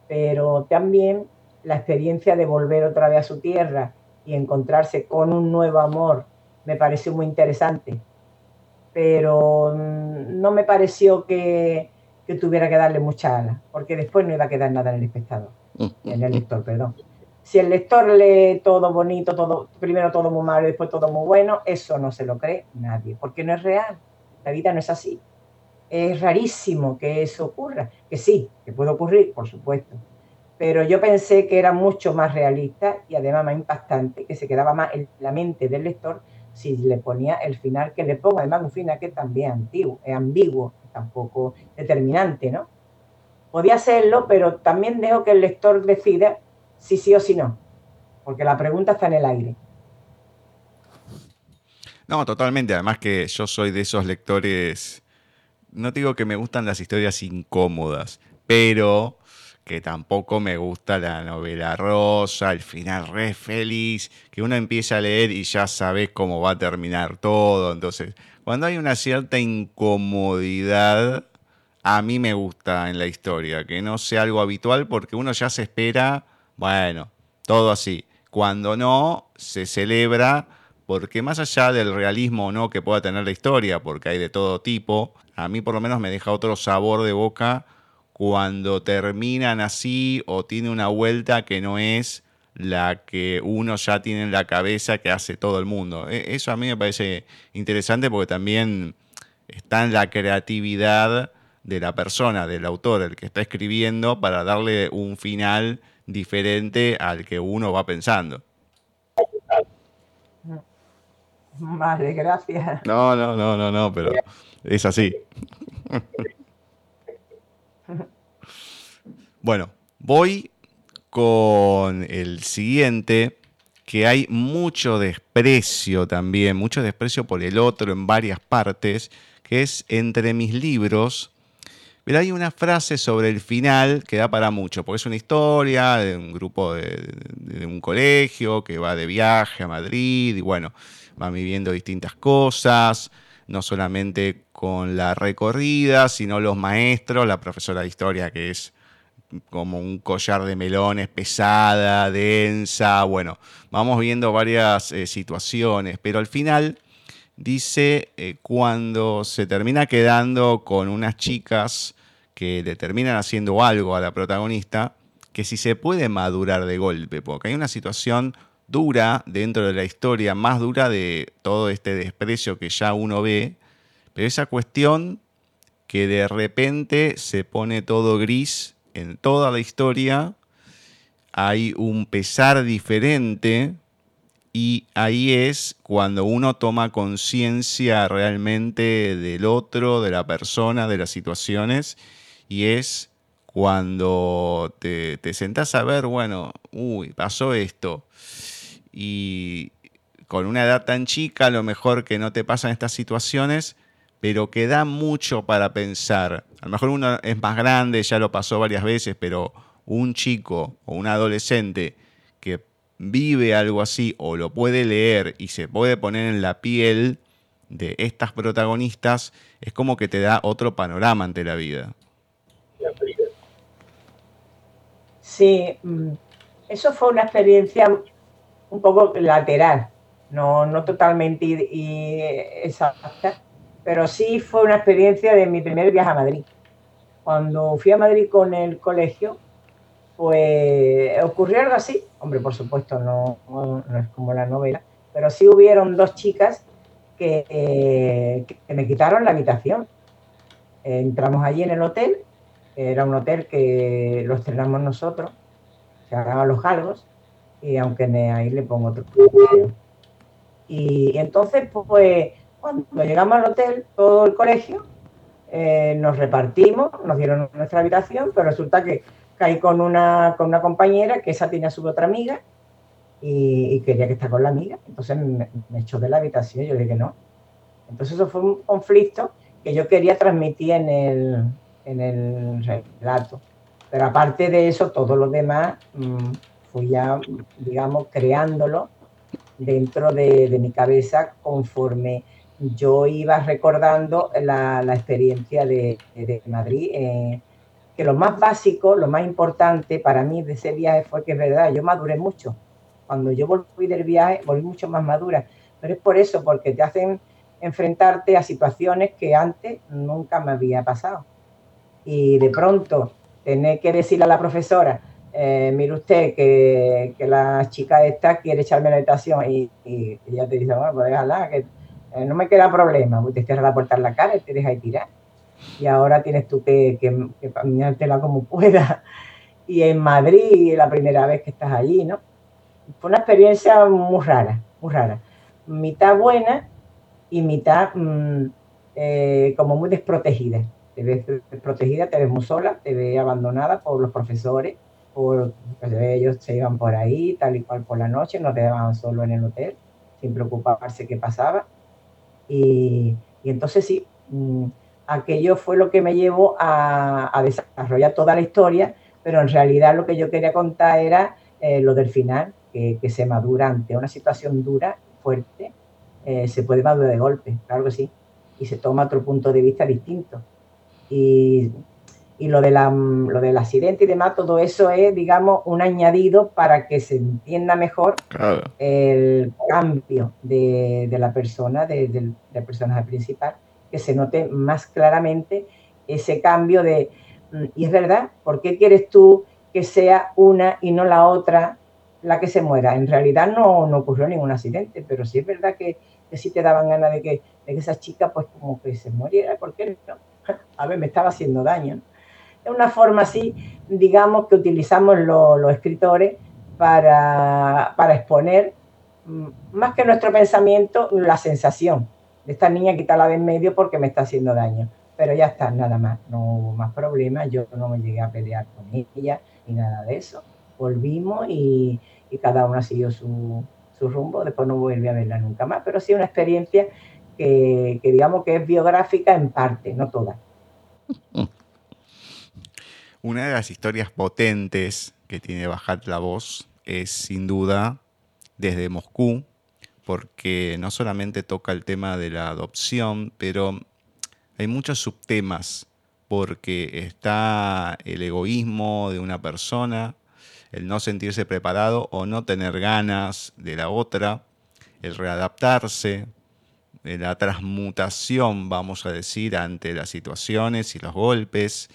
Pero también la experiencia de volver otra vez a su tierra y encontrarse con un nuevo amor me pareció muy interesante. Pero mm, no me pareció que, tuviera que darle mucha ala, porque después no iba a quedar nada en el espectador, en el lector, perdón. Si el lector lee todo bonito, todo, primero todo muy malo y después todo muy bueno, eso no se lo cree nadie, porque no es real. La vida no es así. Es rarísimo que eso ocurra. Que sí, que puede ocurrir, por supuesto. Pero yo pensé que era mucho más realista y además más impactante, que se quedaba más en la mente del lector si le ponía el final que le pongo. Además, un final que también antiguo, es ambiguo, tampoco determinante, ¿no? Podía hacerlo, pero también dejo que el lector decida si sí o si no, porque la pregunta está en el aire. No, totalmente. Además que yo soy de esos lectores, no digo que me gustan las historias incómodas, pero que tampoco me gusta la novela rosa, el final re feliz, que uno empieza a leer y ya sabes cómo va a terminar todo. Entonces, cuando hay una cierta incomodidad, a mí me gusta en la historia, que no sea algo habitual porque uno ya se espera bueno, todo así. Cuando no, se celebra porque más allá del realismo o no que pueda tener la historia, porque hay de todo tipo, a mí por lo menos me deja otro sabor de boca cuando terminan así o tiene una vuelta que no es la que uno ya tiene en la cabeza que hace todo el mundo. E, eso a mí me parece interesante porque también está en la creatividad de la persona, del autor, el que está escribiendo, para darle un final diferente al que uno va pensando. Vale, gracias. No, no, no, no, no, pero es así. Bueno, voy con el siguiente, que hay mucho desprecio también, mucho desprecio por el otro en varias partes, que es entre mis libros. Pero hay una frase sobre el final que da para mucho, porque es una historia de un grupo de, de un colegio que va de viaje a Madrid y bueno, va viviendo distintas cosas, no solamente con la recorrida, sino los maestros, la profesora de historia que es como un collar de melones pesada, densa, bueno, vamos viendo varias eh, situaciones, pero al final dice eh, cuando se termina quedando con unas chicas que le terminan haciendo algo a la protagonista, que si se puede madurar de golpe, porque hay una situación dura dentro de la historia, más dura de todo este desprecio que ya uno ve, pero esa cuestión que de repente se pone todo gris en toda la historia hay un pesar diferente y ahí es cuando uno toma conciencia realmente del otro, de la persona, de las situaciones, y es cuando te, te sentás a ver, bueno, uy, pasó esto, y con una edad tan chica, lo mejor que no te pasan estas situaciones, pero que da mucho para pensar. A lo mejor uno es más grande, ya lo pasó varias veces, pero un chico o un adolescente que vive algo así o lo puede leer y se puede poner en la piel de estas protagonistas, es como que te da otro panorama ante la vida. Sí, mm, eso fue una experiencia un poco lateral, no, no totalmente exacta, pero sí fue una experiencia de mi primer viaje a Madrid. Cuando fui a Madrid con el colegio, pues ocurrió algo así. Hombre, por supuesto, no, no, es como la novela, pero sí hubieron dos chicas que, que me quitaron la habitación. Entramos allí en el hotel, era un hotel que lo estrenamos nosotros, se llama Los Galgos, y aunque ahí le pongo otro. Y, entonces, pues, cuando llegamos al hotel, todo el colegio, eh, nos repartimos, nos dieron nuestra habitación, pero resulta que caí con una, con una compañera que esa tenía su otra amiga y, quería que esté con la amiga. Entonces me, echó de la habitación y yo le dije no. Entonces eso fue un conflicto que yo quería transmitir en el, en el relato. Pero aparte de eso, todo lo demás mm, fui ya, digamos, creándolo dentro de, mi cabeza conforme yo iba recordando la, experiencia de, Madrid. Eh, que lo más básico, lo más importante para mí de ese viaje fue que es verdad, yo maduré mucho. Cuando yo volví del viaje, volví mucho más madura. Pero es por eso, porque te hacen enfrentarte a situaciones que antes nunca me había pasado. Y de pronto tener que decirle a la profesora, eh, mire usted que, que, la chica esta quiere echarme la habitación y, y, ella te dice, bueno, pues déjala, que eh, no me queda problema, te cierra la puerta en la cara y te deja de tirar. Y ahora tienes tú que, que, que como pueda. Y en Madrid, la primera vez que estás allí, ¿no? Fue una experiencia muy rara, muy rara. Mitad buena y mitad mm, eh, como muy desprotegida. Te ves desprotegida, te ves muy sola, te ves abandonada por los profesores por, pues, ellos se iban por ahí, tal y cual por la noche, no te dejaban solo en el hotel, sin preocuparse qué pasaba. Y, entonces sí, mm, aquello fue lo que me llevó a, desarrollar toda la historia, pero en realidad lo que yo quería contar era eh, lo del final, que, que, se madura ante una situación dura, fuerte, eh, se puede madurar de golpe, claro que sí, y se toma otro punto de vista distinto. Y y lo, de la, lo del accidente y demás, todo eso es, digamos, un añadido para que se entienda mejor el cambio de, de la persona, del de, de personaje principal, que se note más claramente ese cambio de, mm, y es verdad, ¿por qué quieres tú que sea una y no la otra la que se muera? En realidad no, no ocurrió ningún accidente, pero sí es verdad que, que sí te daban ganas de que, de que esa chica pues como que se muriera, ¿por qué no? A ver, me estaba haciendo daño es una forma así, digamos, que utilizamos los escritores para, para, exponer, mm, más que nuestro pensamiento, la sensación de esta niña quitarla de en medio porque me está haciendo daño. Pero ya está, nada más, no hubo más problemas, yo no me llegué a pelear con ella ni nada de eso. Volvimos y, y cada uno siguió su, su rumbo, después no volví a verla nunca más, pero sí una experiencia que, que digamos que es biográfica en parte, no toda. Una de las historias potentes que tiene Bajat la voz es sin duda desde Moscú, porque no solamente toca el tema de la adopción, pero hay muchos subtemas, porque está el egoísmo de una persona, el no sentirse preparado o no tener ganas de la otra, el readaptarse, la transmutación, vamos a decir, ante las situaciones y los golpes,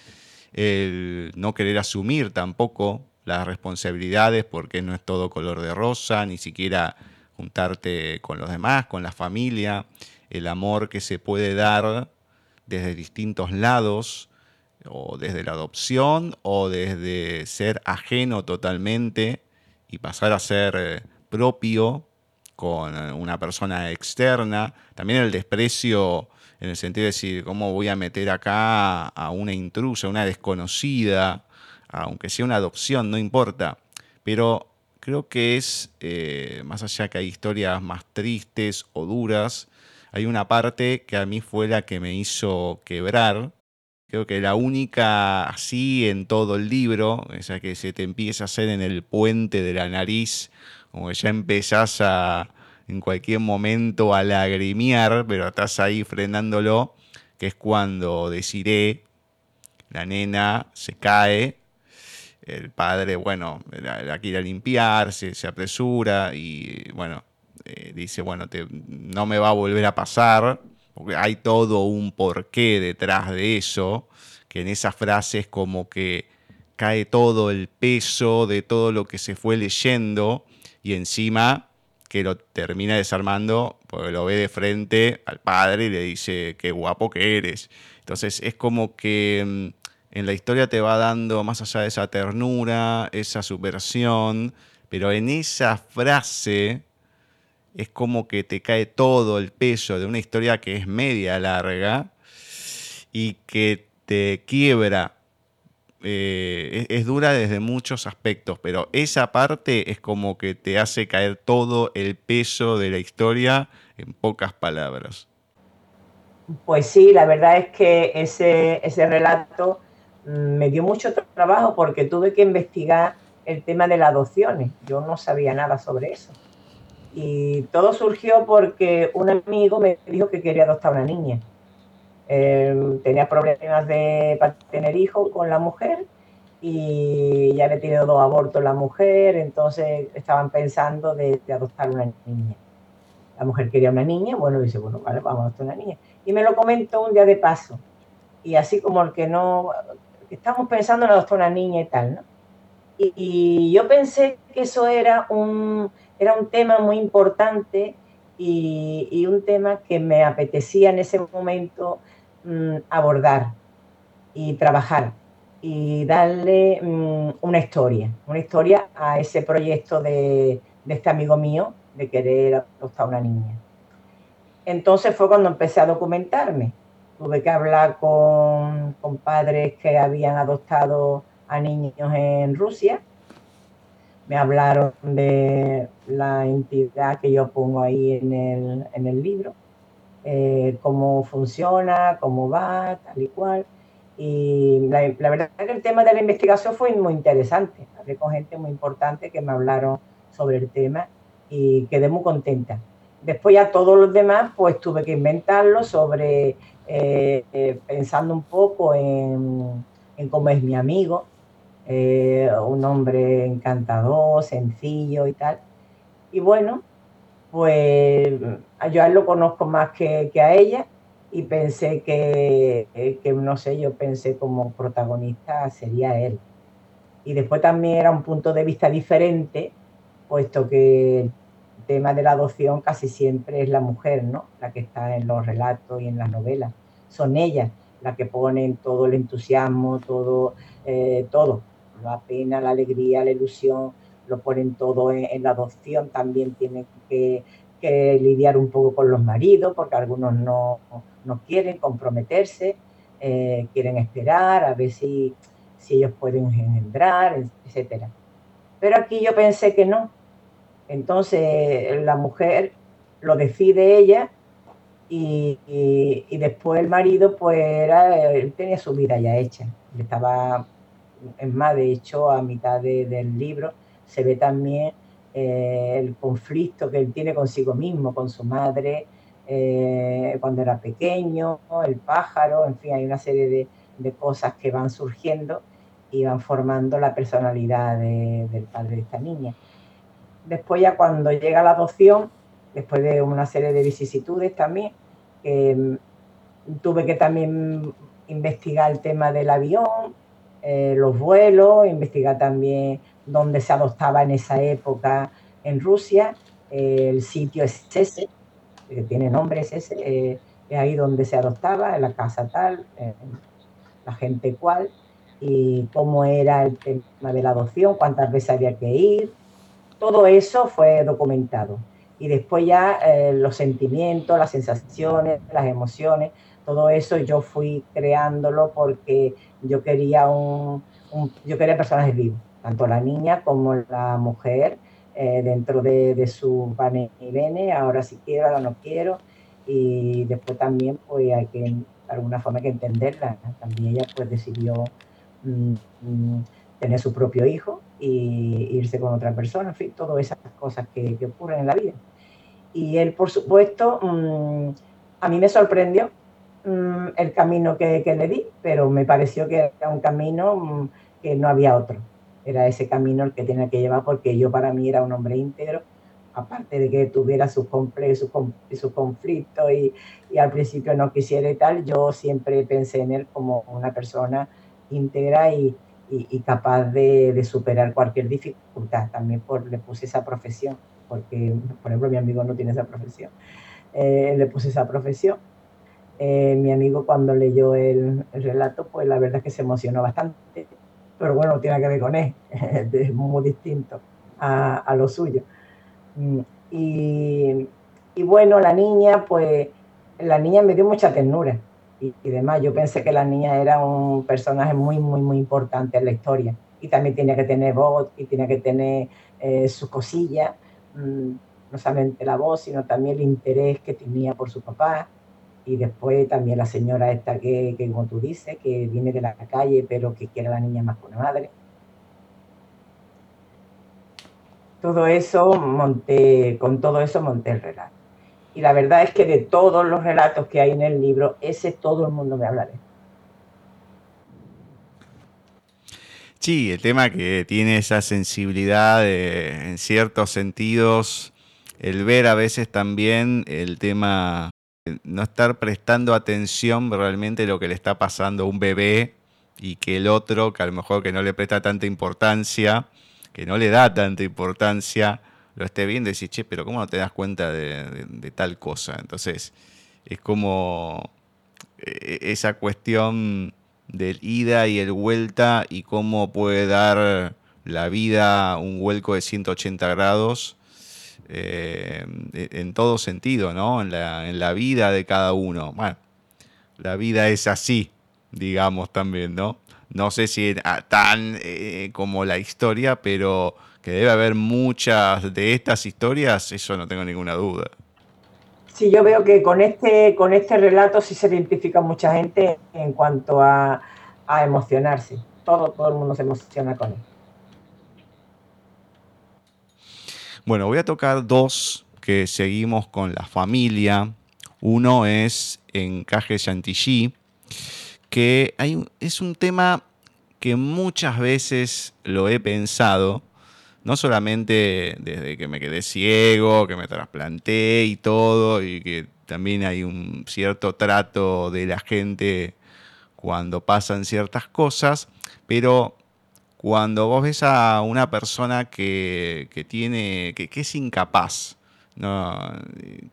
el no querer asumir tampoco las responsabilidades porque no es todo color de rosa, ni siquiera juntarte con los demás, con la familia, el amor que se puede dar desde distintos lados, o desde la adopción, o desde ser ajeno totalmente y pasar a ser eh, propio con eh, una persona externa. También el desprecio en el sentido de decir, ¿cómo voy a meter acá a una intrusa, una desconocida? Aunque sea una adopción, no importa. Pero creo que es, eh, más allá que hay historias más tristes o duras, hay una parte que a mí fue la que me hizo quebrar. Creo que la única así en todo el libro, esa que se te empieza a hacer en el puente de la nariz, como que ya empezás a, en cualquier momento a lagrimear, pero estás ahí frenándolo, que es cuando deciré, la nena se cae, el padre, bueno, la, quiere limpiar, se, apresura y, bueno, eh, dice, bueno, no me va a volver a pasar, porque hay todo un porqué detrás de eso, que en esas frases como que cae todo el peso de todo lo que se fue leyendo y encima que lo termina desarmando porque lo ve de frente al padre y le dice, qué guapo que eres. Entonces es como que mm, en la historia te va dando más allá de esa ternura, esa superación, pero en esa frase es como que te cae todo el peso de una historia que es media larga y que te quiebra eh, es, dura desde muchos aspectos, pero esa parte es como que te hace caer todo el peso de la historia en pocas palabras. Pues sí, la verdad es que ese, ese relato mm, me dio mucho trabajo porque tuve que investigar el tema de las adopciones. Yo no sabía nada sobre eso. Y todo surgió porque un amigo me dijo que quería adoptar una niña. Em, tenía problemas de, para tener hijos con la mujer y ya había tenido dos abortos la mujer, entonces estaban pensando de, adoptar una niña. La mujer quería una niña, bueno, dice, bueno, vale, vamos a adoptar una niña. Y me lo comentó un día de paso. Y así como el que no, estamos pensando en adoptar una niña y tal, ¿no? Y, y, yo pensé que eso era un, era un tema muy importante y, y un tema que me apetecía en ese momento Mm, abordar y trabajar y darle mm, una historia, una historia a ese proyecto de, este amigo mío de querer adoptar una niña. Entonces fue cuando empecé a documentarme. Tuve que hablar con, con padres que habían adoptado a niños en Rusia. Me hablaron de la entidad que yo pongo ahí en el, en el libro eh, cómo funciona, cómo va, tal y cual. Y la, verdad es que el tema de la investigación fue muy interesante. Hablé con gente muy importante que me hablaron sobre el tema y quedé muy contenta. Después ya todos los demás, pues tuve que inventarlo sobre, eh, eh, pensando un poco en, en, cómo es mi amigo, un hombre encantador, sencillo y tal. Y bueno, pues yo a él lo conozco más que, a ella y pensé que, que, no sé, yo pensé como protagonista sería él. Y después también era un punto de vista diferente, puesto que el tema de la adopción casi siempre es la mujer, ¿no? La que está en los relatos y en las novelas. Son ellas las que ponen todo el entusiasmo, todo, eh, todo, la pena, la alegría, la ilusión, lo ponen todo en, la adopción, también tienen que, lidiar un poco con los maridos, porque algunos no, quieren comprometerse, eh, quieren esperar a ver si, si ellos pueden engendrar, etc. Pero aquí yo pensé que no. Entonces la mujer lo decide ella y, después el marido pues tenía su vida ya hecha. Estaba es más, de hecho, a mitad del libro se ve también eh, el conflicto que él tiene consigo mismo, con su madre, eh, cuando era pequeño, el pájaro, en fin, hay una serie de, de cosas que van surgiendo y van formando la personalidad del padre de esta niña. Después ya cuando llega la adopción, después de una serie de vicisitudes también, em, tuve que también investigar el tema del avión, eh, los vuelos, investigar también dónde se adoptaba en esa época en Rusia. el sitio es ese, que tiene nombre es ese, eh, es ahí donde se adoptaba, en la casa tal, la gente cual, y cómo era el tema de la adopción, cuántas veces había que ir. Todo eso fue documentado. Y después ya eh, los sentimientos, las sensaciones, las emociones, todo eso yo fui creándolo porque yo quería un, yo quería personajes vivos, tanto la niña como la mujer eh, dentro de, de, su pane y bene, ahora si quiero, ahora no quiero, y después también pues hay que, de alguna forma hay que entenderla, también ella pues decidió mm, mm, tener su propio hijo y irse con otra persona, en fin, todas esas cosas que, ocurren en la vida. Y él, por supuesto, mmm, a mí me sorprendió el camino que, le di, pero me pareció que era un camino que no había otro. Era ese camino el que tenía que llevar porque yo para mí era un hombre íntegro, aparte de que tuviera sus sus su conflictos y, y, al principio no quisiera y tal, yo siempre pensé en él como una persona íntegra y, y, y capaz de, de, superar cualquier dificultad. También por, le puse esa profesión, porque por ejemplo mi amigo no tiene esa profesión. Eh, le puse esa profesión eh, mi amigo cuando leyó el, el, relato, pues la verdad es que se emocionó bastante, pero bueno, tiene que ver con él, es muy distinto a, a lo suyo. Mm, y, y, bueno, la niña, pues la niña me dio mucha ternura y, y, demás. Yo pensé que la niña era un personaje muy, muy, muy importante en la historia y también tenía que tener voz y tenía que tener eh, su cosilla, mmm, no solamente la voz, sino también el interés que tenía por su papá y después también la señora esta que, como tú dices, que viene de la calle, pero que quiere a la niña más que una madre. Todo eso monté, con todo eso monté el relato. Y la verdad es que de todos los relatos que hay en el libro, ese todo el mundo me habla. Sí, el tema que tiene esa sensibilidad de, en ciertos sentidos, el ver a veces también el tema no estar prestando atención realmente a lo que le está pasando a un bebé y que el otro, que a lo mejor que no le presta tanta importancia, que no le da tanta importancia, lo esté viendo y decir, che, pero ¿cómo no te das cuenta de, de, tal cosa? Entonces, es como eh, esa cuestión del ida y el vuelta y cómo puede dar la vida un vuelco de 180 grados eh, en todo sentido, ¿no? En la, en la, vida de cada uno. Bueno, la vida es así, digamos también, ¿no? No sé si tan eh, como la historia, pero que debe haber muchas de estas historias, eso no tengo ninguna duda. Sí, yo veo que con este, con este relato sí se identifica mucha gente en cuanto a, a emocionarse. Todo, todo el mundo se emociona con él. Bueno, voy a tocar dos que seguimos con la familia. Uno es Encaje Chantilly, que es un tema que muchas veces lo he pensado, no solamente desde que me quedé ciego, que me trasplanté y todo, y que también hay un cierto trato de la gente cuando pasan ciertas cosas, pero cuando vos ves a una persona que, que tiene, que, es incapaz, ¿no?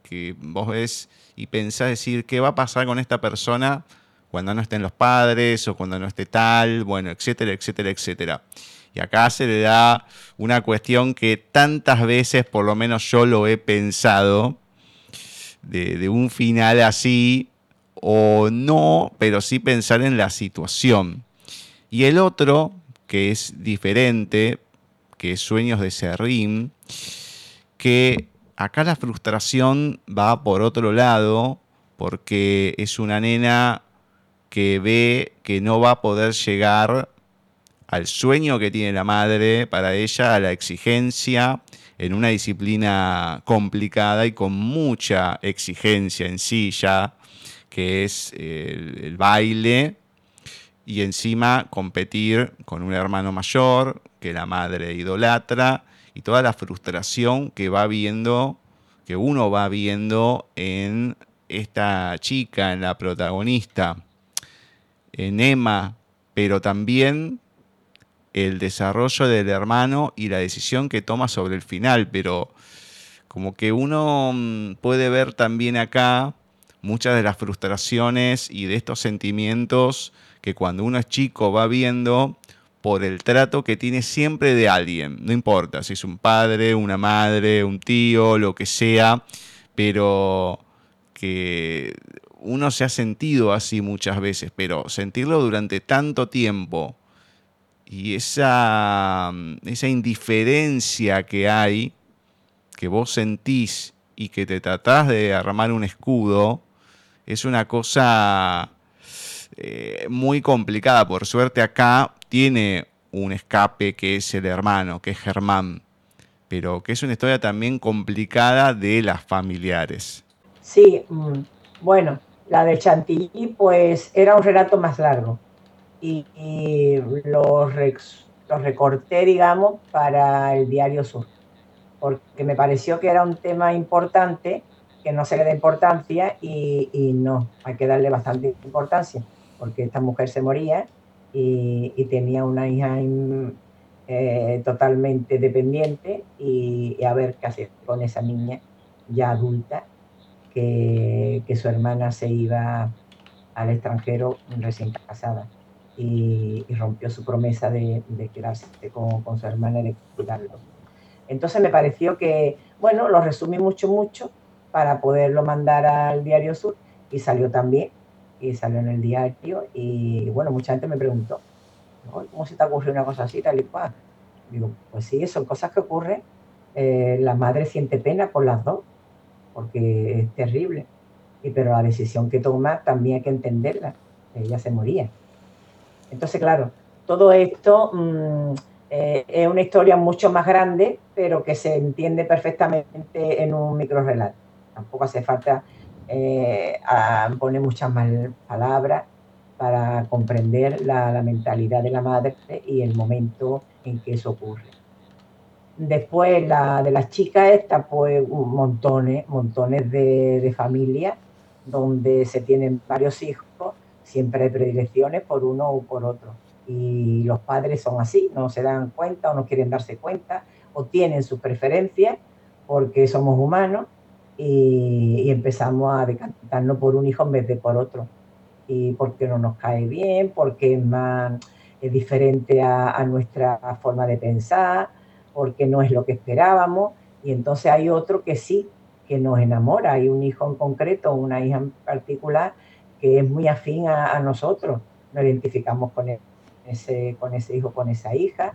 que vos ves y pensás decir, ¿qué va a pasar con esta persona cuando no estén los padres o cuando no esté tal? Bueno, etcétera, etcétera, etcétera. Y acá se le da una cuestión que tantas veces, por lo menos yo lo he pensado, de un final así, o no, pero sí pensar en la situación. Y el otro, que es diferente, que es Sueños de Serrín, que acá la frustración va por otro lado, porque es una nena que ve que no va a poder llegar al sueño que tiene la madre para ella, a la exigencia en una disciplina complicada y con mucha exigencia en sí ya, que es el, baile, y encima competir con un hermano mayor que la madre idolatra y toda la frustración que va viendo, que uno va viendo en esta chica, en la protagonista, en Emma, pero también el desarrollo del hermano y la decisión que toma sobre el final, pero como que uno mm, puede ver también acá muchas de las frustraciones y de estos sentimientos que cuando uno es chico va viendo por el trato que tiene siempre de alguien, no importa si es un padre, una madre, un tío, lo que sea, pero que uno se ha sentido así muchas veces, pero sentirlo durante tanto tiempo y esa, esa indiferencia que hay, que vos sentís y que te tratás de armar un escudo, es una cosa eh, muy complicada. Por suerte acá tiene un escape que es el hermano, que es Germán, pero que es una historia también complicada de las familiares. Sí, mm, bueno, la de Chantilly pues era un relato más largo y, los, los recorté, digamos, para el Diario Sur, porque me pareció que era un tema importante, que no se le da importancia y, y no, hay que darle bastante importancia, porque esta mujer se moría y, y tenía una hija eh, totalmente dependiente y, a ver qué hacer con esa niña ya adulta que, que su hermana se iba al extranjero recién casada y, rompió su promesa de, quedarse con, con, su hermana y de cuidarlo. Entonces me pareció que, bueno, lo resumí mucho, mucho para poderlo mandar al Diario Sur y salió también, y salió en el diario y bueno, mucha gente me preguntó, ¿cómo se te ocurrió una cosa así, tal y cual? Digo, pues sí, son cosas que ocurren. Eh, la madre siente pena por las dos, porque es terrible. Y, pero la decisión que toma también hay que entenderla. Ella se moría. Entonces, claro, todo esto mm, eh, es una historia mucho más grande, pero que se entiende perfectamente en un micro relato. Tampoco hace falta eh, poner muchas más palabras para comprender la, mentalidad de la madre y el momento en que eso ocurre. Después la de las chicas esta, pues montones, montones de, de familias donde se tienen varios hijos siempre hay predilecciones por uno o por otro. Y los padres son así, no se dan cuenta o no quieren darse cuenta o tienen sus preferencias porque somos humanos y, empezamos a decantarnos por un hijo en vez de por otro. Y porque no nos cae bien, porque es más diferente a, nuestra forma de pensar, porque no es lo que esperábamos. Y entonces hay otro que sí, que nos enamora. Hay un hijo en concreto, una hija en particular, que es muy afín a, nosotros. Nos identificamos con, ese, con ese hijo, con esa hija,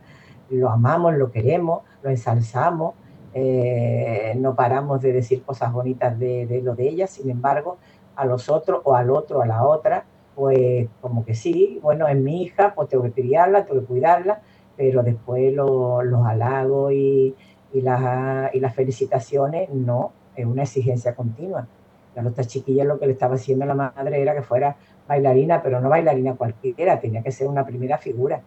lo amamos, lo queremos, lo ensalzamos, eh, no paramos de decir cosas bonitas de, lo de ella, sin embargo, a los otros o al otro, a la otra, pues como que sí, bueno, es mi hija, pues tengo que criarla, tengo que cuidarla, pero después los halagos y, y, las, y las felicitaciones, no, es una exigencia continua. La otra chiquilla lo que le estaba haciendo a la madre era que fuera bailarina, pero no bailarina cualquiera, tenía que ser una primera figura.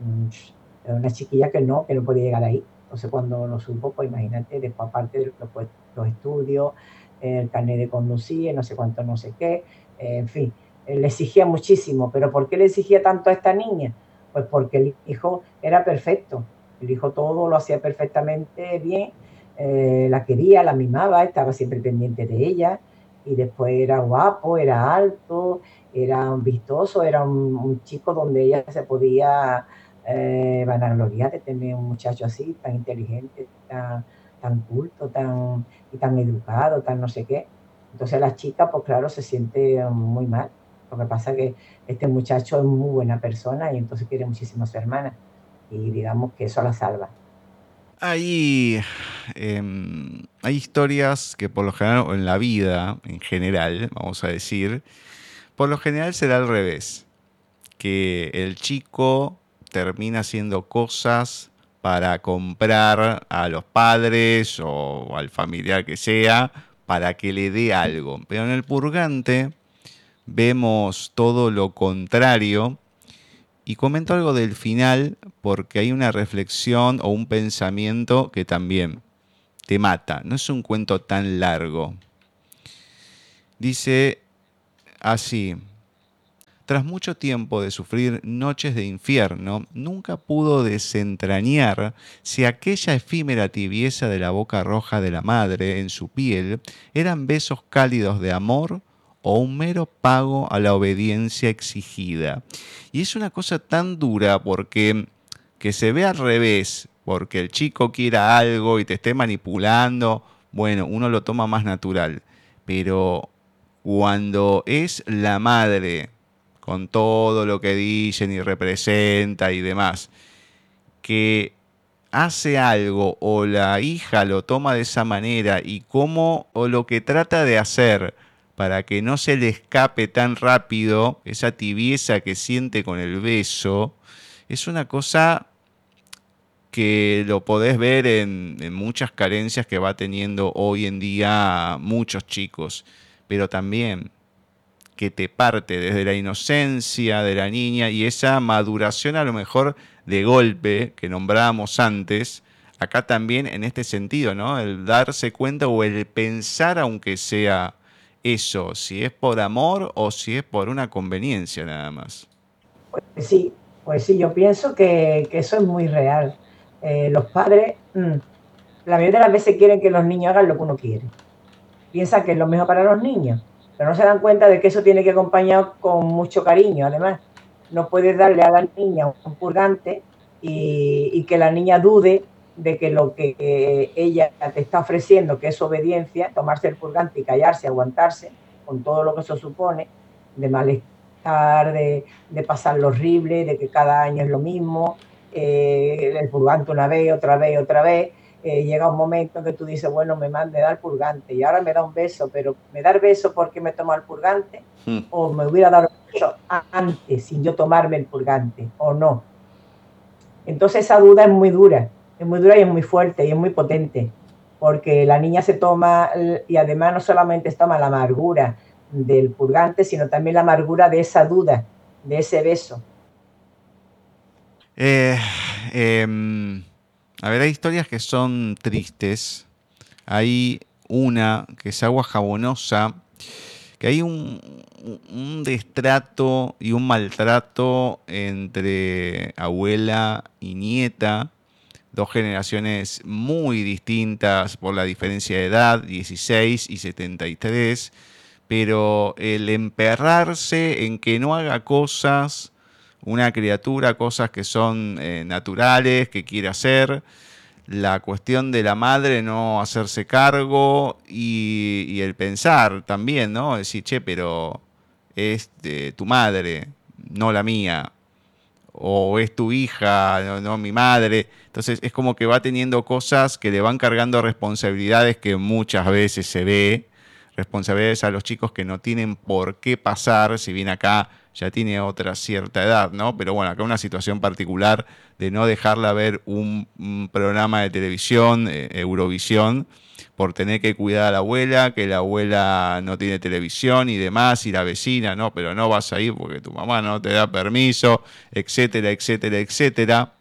Mm, una chiquilla que no, que no podía llegar ahí. Entonces cuando lo supo, pues imagínate, después aparte de los, pues, los estudios, el carnet de conducir, no sé cuánto, no sé qué, eh, en fin, le exigía muchísimo. ¿Pero por qué le exigía tanto a esta niña? Pues porque el hijo era perfecto, el hijo todo lo hacía perfectamente bien, eh, la quería, la mimaba, estaba siempre pendiente de ella, y después era guapo, era alto, era vistoso, era un, chico donde ella se podía eh, vanagloriar de tener un muchacho así, tan inteligente, tan, tan culto, tan, y tan educado, tan no sé qué. Entonces la chica, pues claro, se siente muy mal. Lo que pasa es que este muchacho es muy buena persona y entonces quiere muchísimo a su hermana. Y digamos que eso la salva. Hay, em, hay historias que por lo general, en la vida en general, vamos a decir, por lo general será al revés. Que el chico termina haciendo cosas para comprar a los padres o al familiar que sea para que le dé algo. Pero en el purgante vemos todo lo contrario. Y comento algo del final porque hay una reflexión o un pensamiento que también te mata. No es un cuento tan largo. Dice así, tras mucho tiempo de sufrir noches de infierno, nunca pudo desentrañar si aquella efímera tibieza de la boca roja de la madre en su piel eran besos cálidos de amor o un mero pago a la obediencia exigida. Y es una cosa tan dura porque que se ve al revés, porque el chico quiera algo y te esté manipulando, bueno, uno lo toma más natural. Pero cuando es la madre con todo lo que dicen y representa y demás, que hace algo o la hija lo toma de esa manera y cómo o lo que trata de hacer para que no se le escape tan rápido esa tibieza que siente con el beso, es una cosa que lo podés ver en, en muchas carencias que va teniendo hoy en día muchos chicos, pero también que te parte desde la inocencia de la niña y esa maduración a lo mejor de golpe que nombrábamos antes, acá también en este sentido, ¿no? El darse cuenta o el pensar aunque sea eso, si es por amor o si es por una conveniencia nada más. Pues sí, pues sí, yo pienso que, eso es muy real. Eh, los padres, mm, la mayoría de las veces quieren que los niños hagan lo que uno quiere. Piensa que es lo mejor para los niños pero no se dan cuenta de que eso tiene que acompañar con mucho cariño, además. No puedes darle a la niña un purgante y, que la niña dude de que lo que ella te está ofreciendo, que es obediencia, tomarse el purgante y callarse, aguantarse, con todo lo que eso supone, de malestar, de, pasar lo horrible, de que cada año es lo mismo, eh, el purgante una vez, otra vez, otra vez, eh, llega un momento en que tú dices, bueno, me mande dar purgante y ahora me da un beso, pero ¿me da el beso porque me toma el purgante? Hmm. ¿O me hubiera dado el beso antes sin yo tomarme el purgante? ¿O no? Entonces esa duda es muy dura, es muy dura y es muy fuerte y es muy potente, porque la niña se toma, y además no solamente se toma la amargura del purgante, sino también la amargura de esa duda, de ese beso. Eh, eh a ver, hay historias que son tristes. Hay una que es agua jabonosa, que hay un, destrato y un maltrato entre abuela y nieta, dos generaciones muy distintas por la diferencia de edad, 16 y 73, pero el emperrarse en que no haga cosas una criatura, cosas que son eh, naturales, que quiere hacer, la cuestión de la madre no hacerse cargo y, el pensar también, ¿no? Decir, che, pero es tu madre, no la mía, o es tu hija, no, no, mi madre. Entonces es como que va teniendo cosas que le van cargando responsabilidades que muchas veces se ve, responsabilidades a los chicos que no tienen por qué pasar, si bien acá ya tiene otra cierta edad, ¿no? Pero bueno, acá una situación particular de no dejarla ver un, programa de televisión, eh, Eurovisión, por tener que cuidar a la abuela, que la abuela no tiene televisión y demás, y la vecina, no, pero no vas a ir porque tu mamá no te da permiso, etcétera, etcétera, etcétera.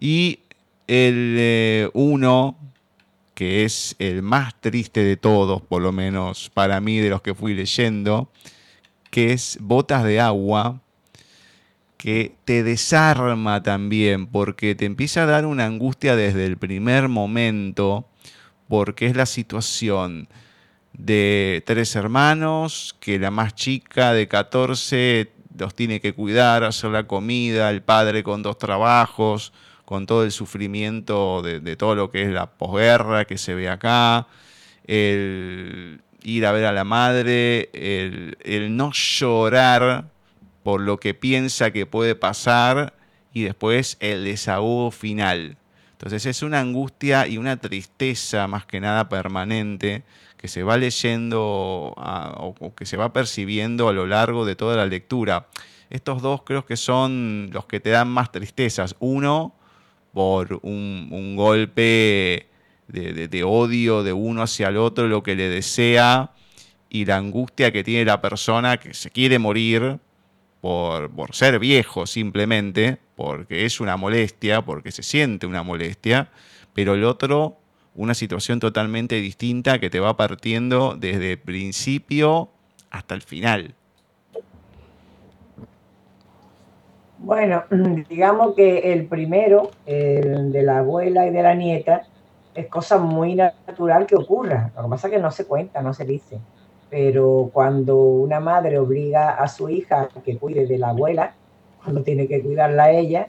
Y el eh, uno, que es el más triste de todos, por lo menos para mí, de los que fui leyendo, que es Botas de Agua, que te desarma también, porque te empieza a dar una angustia desde el primer momento, porque es la situación de tres hermanos, que la más chica de 14 los tiene que cuidar, hacer la comida, el padre con dos trabajos, con todo el sufrimiento de, de todo lo que es la posguerra que se ve acá, el, ir a ver a la madre, el, no llorar por lo que piensa que puede pasar y después el desahogo final. Entonces es una angustia y una tristeza más que nada permanente que se va leyendo o que se va percibiendo a lo largo de toda la lectura. estos dos creo que son los que te dan más tristezas. Uno, por un, golpe de, odio de uno hacia el otro, lo que le desea y la angustia que tiene la persona que se quiere morir por, por ser viejo simplemente, porque es una molestia, porque se siente una molestia, pero el otro una situación totalmente distinta que te va partiendo desde el principio hasta el final. Bueno, digamos que el primero, el de la abuela y de la nieta, es cosa muy natural que ocurra. Lo que pasa es que no se cuenta, no se dice. Pero cuando una madre obliga a su hija a que cuide de la abuela, cuando tiene que cuidarla a ella,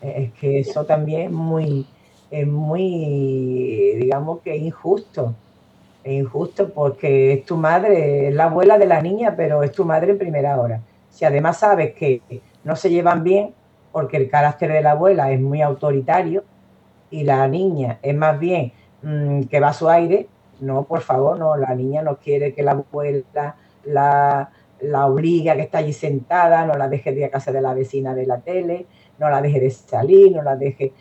es que eso también es muy, es muy, digamos que injusto. Es injusto porque es tu madre, es la abuela de la niña, pero es tu madre en primera hora. Si además sabes que no se llevan bien, porque el carácter de la abuela es muy autoritario y la niña es más bien mm, que va a su aire, no, por favor, no, la niña no quiere que la abuela la, la obligue a que está allí sentada, no la deje de ir a casa de la vecina de la tele, no la deje de salir, no la deje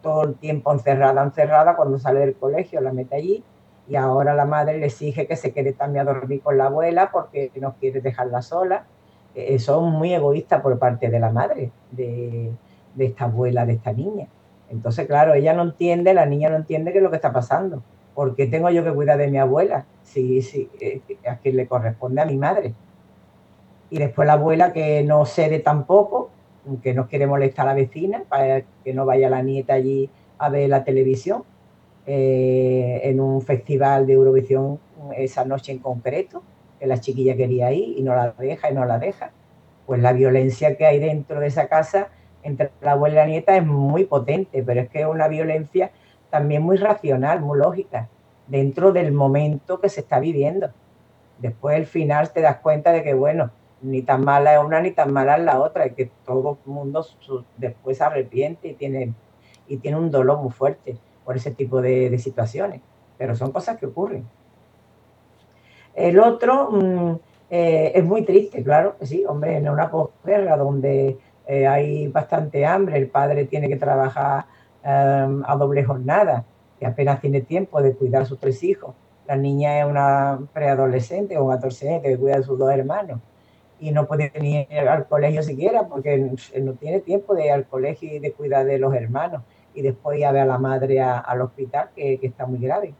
todo el tiempo encerrada, encerrada, cuando sale del colegio la mete allí y ahora la madre le exige que se quede también a dormir con la abuela porque no quiere dejarla sola. Eso es muy egoísta por parte de la madre, de, esta abuela, de esta niña. Entonces, claro, ella no entiende, la niña no entiende qué es lo que está pasando. ¿Por qué tengo yo que cuidar de mi abuela? Si, si eh, a quien le corresponde a mi madre. Y después la abuela que no cede tampoco, que no quiere molestar a la vecina para que no vaya la nieta allí a ver la televisión eh, en un festival de Eurovisión esa noche en concreto, que la chiquilla quería ir y no la deja y no la deja. Pues la violencia que hay dentro de esa casa entre la abuela y la nieta es muy potente, pero es que es una violencia también muy racional, muy lógica, dentro del momento que se está viviendo. Después, al final, te das cuenta de que, bueno, ni tan mala es una ni tan mala es la otra, y que todo el mundo después se arrepiente y tiene, y tiene un dolor muy fuerte por ese tipo de, situaciones, pero son cosas que ocurren. El otro mm, eh, es muy triste, claro, sí, hombre, en una posguerra donde eh, hay bastante hambre, el padre tiene que trabajar em, a doble jornada y apenas tiene tiempo de cuidar a sus tres hijos. La niña es una preadolescente o un adolescente que cuida a sus dos hermanos y no puede venir al colegio siquiera porque no tiene tiempo de ir al colegio y de cuidar de los hermanos y después ya ve a la madre al hospital que, está muy grave.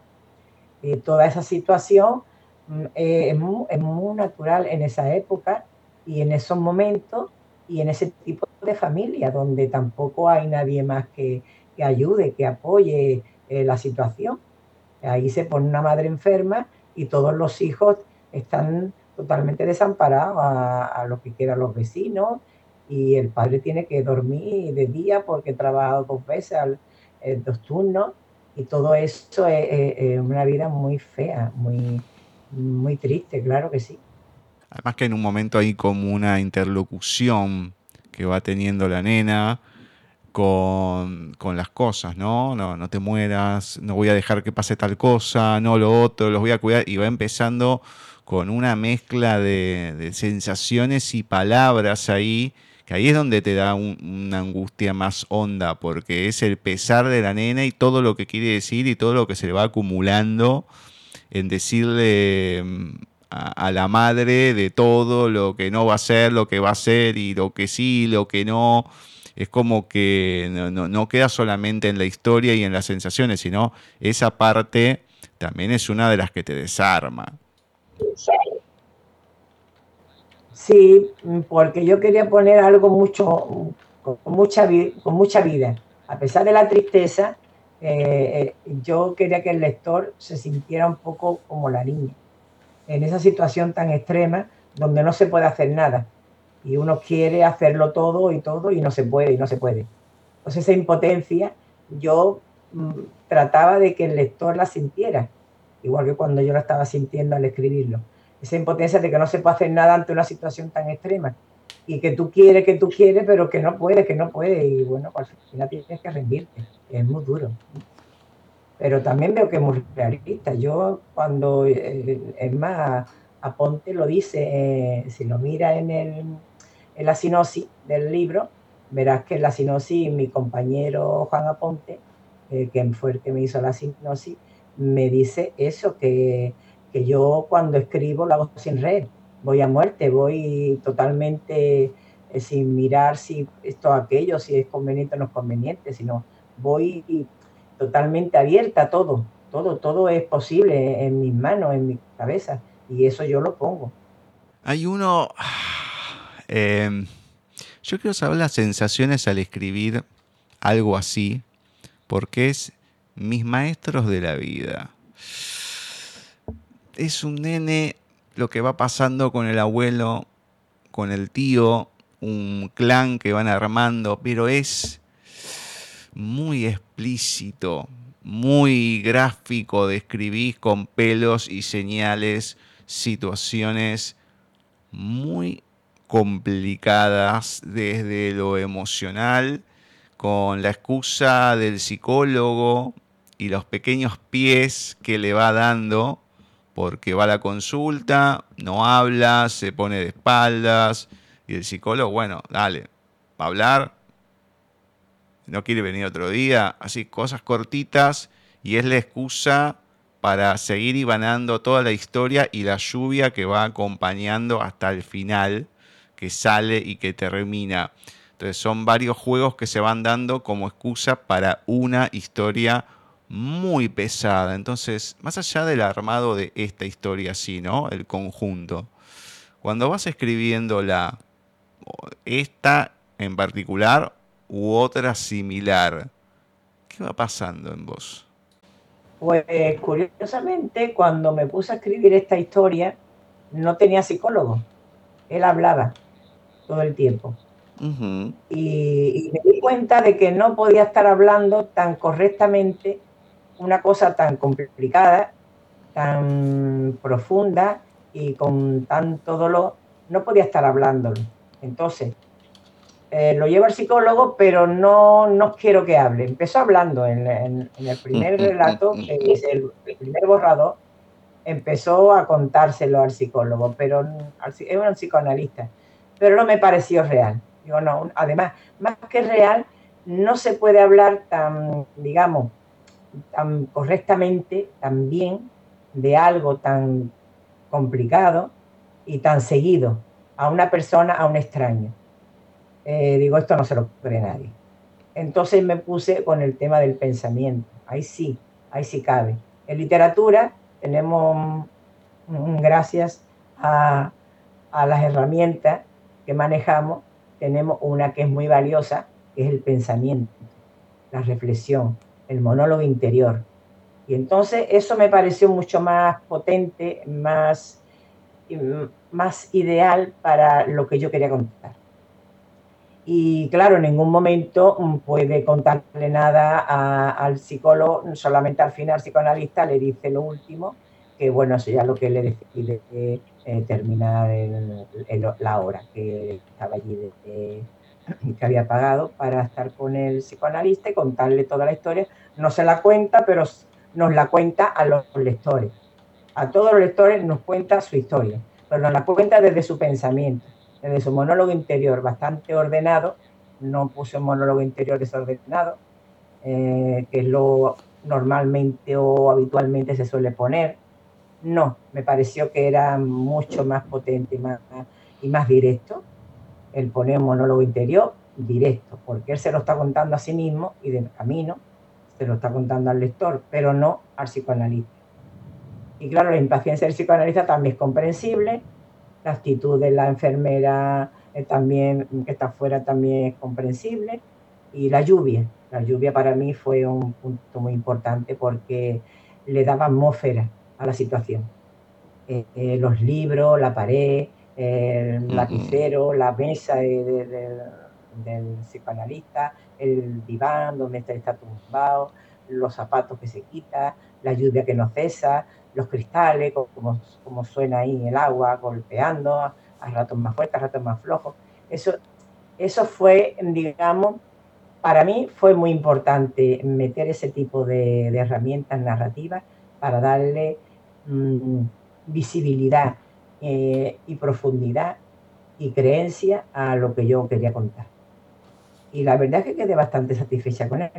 Y toda esa situación mm, eh, es, muy, es, muy, natural en esa época y en esos momentos y en ese tipo de familia donde tampoco hay nadie más que, que ayude, que apoye eh, la situación. Ahí se pone una madre enferma y todos los hijos están totalmente desamparado a, lo que quieran los vecinos y el padre tiene que dormir de día porque trabaja dos veces, al, eh, dos turnos y todo eso es, una vida muy fea, muy, muy triste, claro que sí. Además que en un momento hay como una interlocución que va teniendo la nena con, con, las cosas, ¿no? ¿no? No te mueras, no voy a dejar que pase tal cosa, no lo otro, los voy a cuidar. Y va empezando con una mezcla de, sensaciones y palabras ahí, que ahí es donde te da una angustia más honda, porque es el pesar de la nena y todo lo que quiere decir y todo lo que se le va acumulando en decirle a, la madre de todo lo que no va a ser, lo que va a ser y lo que sí, lo que no. Es como que no, queda solamente en la historia y en las sensaciones, sino esa parte también es una de las que te desarma. Sí, porque yo quería poner algo mucho, con mucha, con mucha vida. A pesar de la tristeza, eh, eh, yo quería que el lector se sintiera un poco como la niña, en esa situación tan extrema donde no se puede hacer nada y uno quiere hacerlo todo y todo y no se puede y no se puede. Entonces esa impotencia yo mm, trataba de que el lector la sintiera igual que cuando yo lo estaba sintiendo al escribirlo. Esa impotencia de que no se puede hacer nada ante una situación tan extrema y que tú quieres, que tú quieres, pero que no puedes, que no puedes. Y bueno, pues, al final tienes que rendirte. Es muy duro. Pero también veo que es muy realista. Yo cuando, eh, es más, Aponte lo dice, eh, si lo mira en el, en la sinopsis del libro, verás que en la sinopsis mi compañero Juan Aponte, eh, que fue el que me hizo la sinopsis, me dice eso, que, que yo cuando escribo lo hago sin red, voy a muerte, voy totalmente sin mirar si esto aquello, si es conveniente o no es conveniente, sino voy totalmente abierta a todo, todo, todo es posible en mis manos, en mi cabeza, y eso yo lo pongo. Hay uno, em, yo quiero saber las sensaciones al escribir algo así, porque es mis maestros de la vida. Es un nene lo que va pasando con el abuelo, con el tío, un clan que van armando, pero es muy explícito, muy gráfico, describís con pelos y señales situaciones muy complicadas desde lo emocional, con la excusa del psicólogo y los pequeños pies que le va dando, porque va a la consulta, no habla, se pone de espaldas, y el psicólogo, bueno, dale, va a hablar, no quiere venir otro día, así cosas cortitas y es la excusa para seguir ibanando toda la historia y la lluvia que va acompañando hasta el final, que sale y que termina. Entonces son varios juegos que se van dando como excusa para una historia muy pesada. Entonces, más allá del armado de esta historia, sí, ¿no? El conjunto. Cuando vas escribiendo la esta en particular u otra similar, ¿qué va pasando en vos? Pues curiosamente, cuando me puse a escribir esta historia, no tenía psicólogo. Él hablaba todo el tiempo. y, y, me di cuenta de que no podía estar hablando tan correctamente una cosa tan complicada, tan profunda y con tanto dolor, no podía estar hablándolo. Entonces, eh, lo llevo al psicólogo, pero no, no quiero que hable. Empezó hablando en, el primer relato, que es el, primer borrador, empezó a contárselo al psicólogo, pero es un psicoanalista, pero no me pareció real. Digo, no, además, más que real, no se puede hablar tan, digamos, tan correctamente, tan bien, de algo tan complicado y tan seguido a una persona, a un extraño. Eh, digo, esto no se lo cree nadie. Entonces me puse con el tema del pensamiento. Ahí sí, ahí sí cabe. En literatura tenemos, gracias a, a las herramientas que manejamos, tenemos una que es muy valiosa, que es el pensamiento, la reflexión, el monólogo interior. Y entonces eso me pareció mucho más potente, más más ideal para lo que yo quería contar. Y claro, en ningún momento puede contarle nada al psicólogo, solamente al final psicoanalista le dice lo último, que bueno, eso ya lo que le decide eh, terminar la hora, que estaba allí que había pagado para estar con el psicoanalista y contarle toda la historia. No se la cuenta, pero nos la cuenta a los lectores a todos los lectores nos cuenta su historia, pero nos la cuenta desde su pensamiento, desde su monólogo interior bastante ordenado, no puse un monólogo interior desordenado, eh, que es lo normalmente o habitualmente se suele poner. No, me pareció que era mucho más potente y más, y más directo el poner un monólogo interior directo, porque él se lo está contando a sí mismo y de camino se lo está contando al lector, pero no al psicoanalista. Y claro, la impaciencia del psicoanalista también es comprensible, la actitud de la enfermera eh, también, que está afuera, también es comprensible, y la lluvia. La lluvia para mí fue un punto muy importante porque le daba atmósfera a la situación. Eh, eh, los libros, la pared, el lapicero, la mesa del psicoanalista, el diván donde está, está tumbado, los zapatos que se quita, la lluvia que no cesa, los cristales, como, como suena ahí el agua golpeando, a, ratos más fuertes, a ratos más flojos. Eso, eso fue, digamos, para mí fue muy importante meter ese tipo de, herramientas narrativas para darle mm, visibilidad eh, y profundidad y creencia a lo que yo quería contar. Y la verdad es que quedé bastante satisfecha con él.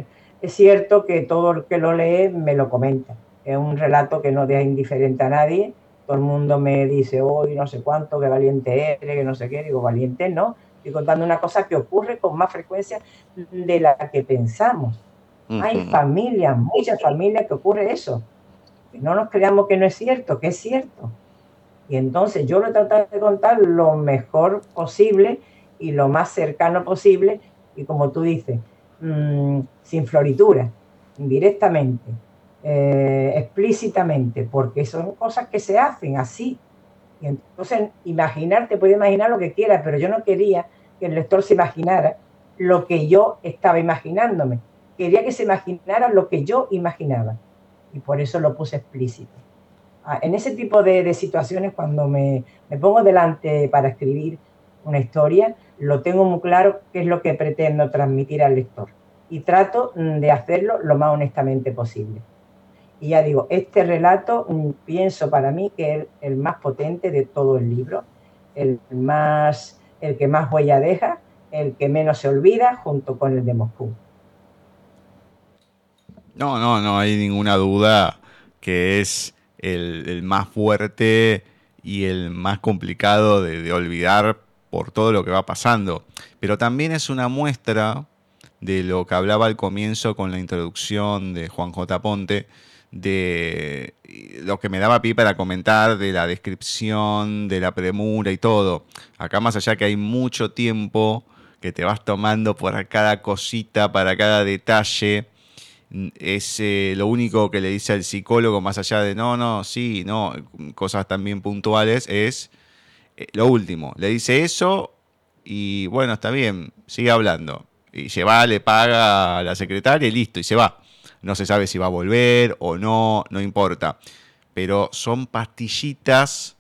Es cierto que todo el que lo lee me lo comenta. Es un relato que no deja indiferente a nadie. Todo el mundo me dice, hoy no sé cuánto, que valiente eres, que no sé qué. Digo, valiente no. Estoy contando una cosa que ocurre con más frecuencia de la que pensamos. Hay familias, muchas familias que ocurre eso. Que no nos creamos que no es cierto, que es cierto. Y entonces yo lo he tratado de contar lo mejor posible y lo más cercano posible. Y como tú dices, mm, sin floritura, directamente, eh, explícitamente, porque son cosas que se hacen así. Y entonces, imaginar, te puede imaginar lo que quieras, pero yo no quería que el lector se imaginara lo que yo estaba imaginándome. Quería que se imaginara lo que yo imaginaba. Y por eso lo puse explícito. Ah, en ese tipo de, situaciones, cuando me, pongo delante para escribir una historia, lo tengo muy claro qué es lo que pretendo transmitir al lector. Y trato de hacerlo lo más honestamente posible. Y ya digo, este relato pienso para mí que es el más potente de todo el libro, el, más, el que más huella deja, el que menos se olvida, junto con el de Moscú. No, no, no hay ninguna duda que es el, más fuerte y el más complicado de, olvidar por todo lo que va pasando. Pero también es una muestra de lo que hablaba al comienzo con la introducción de Juan J. Ponte, de lo que me daba pie para comentar de la descripción, de la premura y todo. Acá más allá que hay mucho tiempo que te vas tomando por cada cosita, para cada detalle, es eh, lo único que le dice al psicólogo, más allá de no, no, sí, no, cosas también puntuales, es eh, lo último. Le dice eso y bueno, está bien, sigue hablando. Y se va, le paga a la secretaria y listo, y se va. No se sabe si va a volver o no, no importa. Pero son pastillitas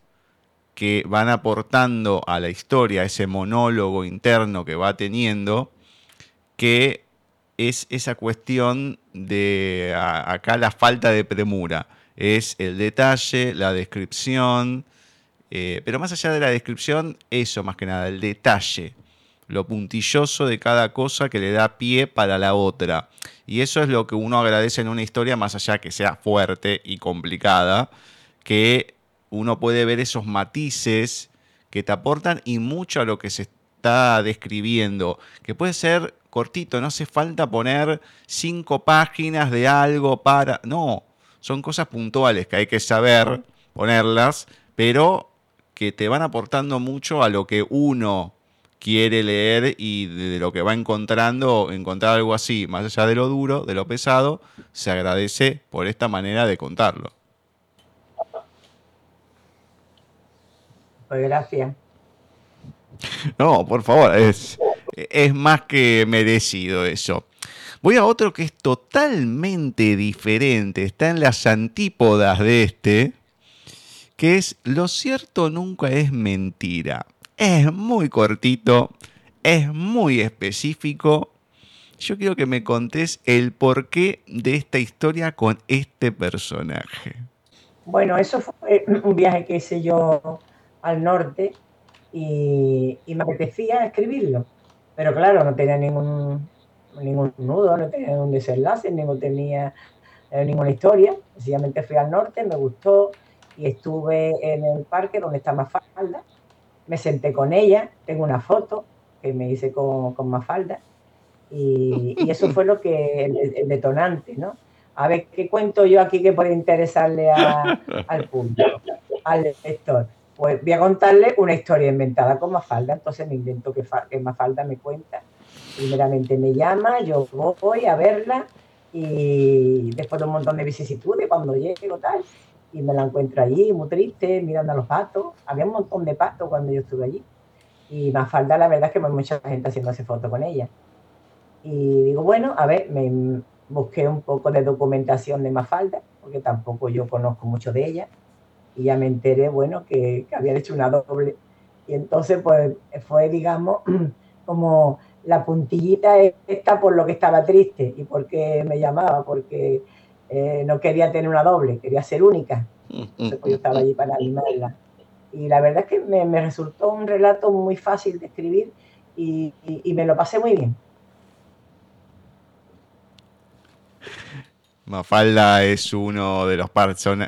que van aportando a la historia, ese monólogo interno que va teniendo, que es esa cuestión de acá la falta de premura. Es el detalle, la descripción, eh, pero más allá de la descripción, eso más que nada, el detalle, lo puntilloso de cada cosa que le da pie para la otra. Y eso es lo que uno agradece en una historia, más allá que sea fuerte y complicada, que uno puede ver esos matices que te aportan y mucho a lo que se está describiendo, que puede ser cortito, no hace falta poner cinco páginas de algo para... No, son cosas puntuales que hay que saber ponerlas, pero que te van aportando mucho a lo que uno quiere leer y de lo que va encontrando, encontrar algo así, más allá de lo duro, de lo pesado, se agradece por esta manera de contarlo. Pues gracias. No, por favor, es, es más que merecido eso. Voy a otro que es totalmente diferente, está en las antípodas de este, que es Lo cierto nunca es mentira. Es muy cortito, es muy específico. Yo quiero que me contés el porqué de esta historia con este personaje. Bueno, eso fue un viaje que hice yo al norte y, y me apetecía escribirlo pero claro, no tenía ningún, ningún nudo, no tenía ningún desenlace, no tenía eh, ninguna historia. Sencillamente fui al norte, me gustó y estuve en el parque donde está Mafalda. Me senté con ella, tengo una foto que me hice con, con Mafalda. Y, eso fue lo que el, detonante, ¿no? A ver, ¿qué cuento yo aquí que puede interesarle al público, al lector? pues voy a contarle una historia inventada con Mafalda, entonces me invento que, que Mafalda me cuenta. Primeramente me llama, yo voy a verla y después de un montón de vicisitudes, cuando llego tal, y me la encuentro allí, muy triste, mirando a los patos. Había un montón de patos cuando yo estuve allí. Y Mafalda, la verdad es que mucha gente haciéndose fotos con ella. Y digo, bueno, a ver, me busqué un poco de documentación de Mafalda, porque tampoco yo conozco mucho de ella y ya me enteré, bueno, que, que habían hecho una doble. Y entonces, pues, fue, digamos, como la puntillita esta por lo que estaba triste y porque me llamaba, porque eh, no quería tener una doble, quería ser única. Entonces, pues, yo estaba allí para animarla. Y la verdad es que me, resultó un relato muy fácil de escribir y, me lo pasé muy bien. Mafalda es uno de los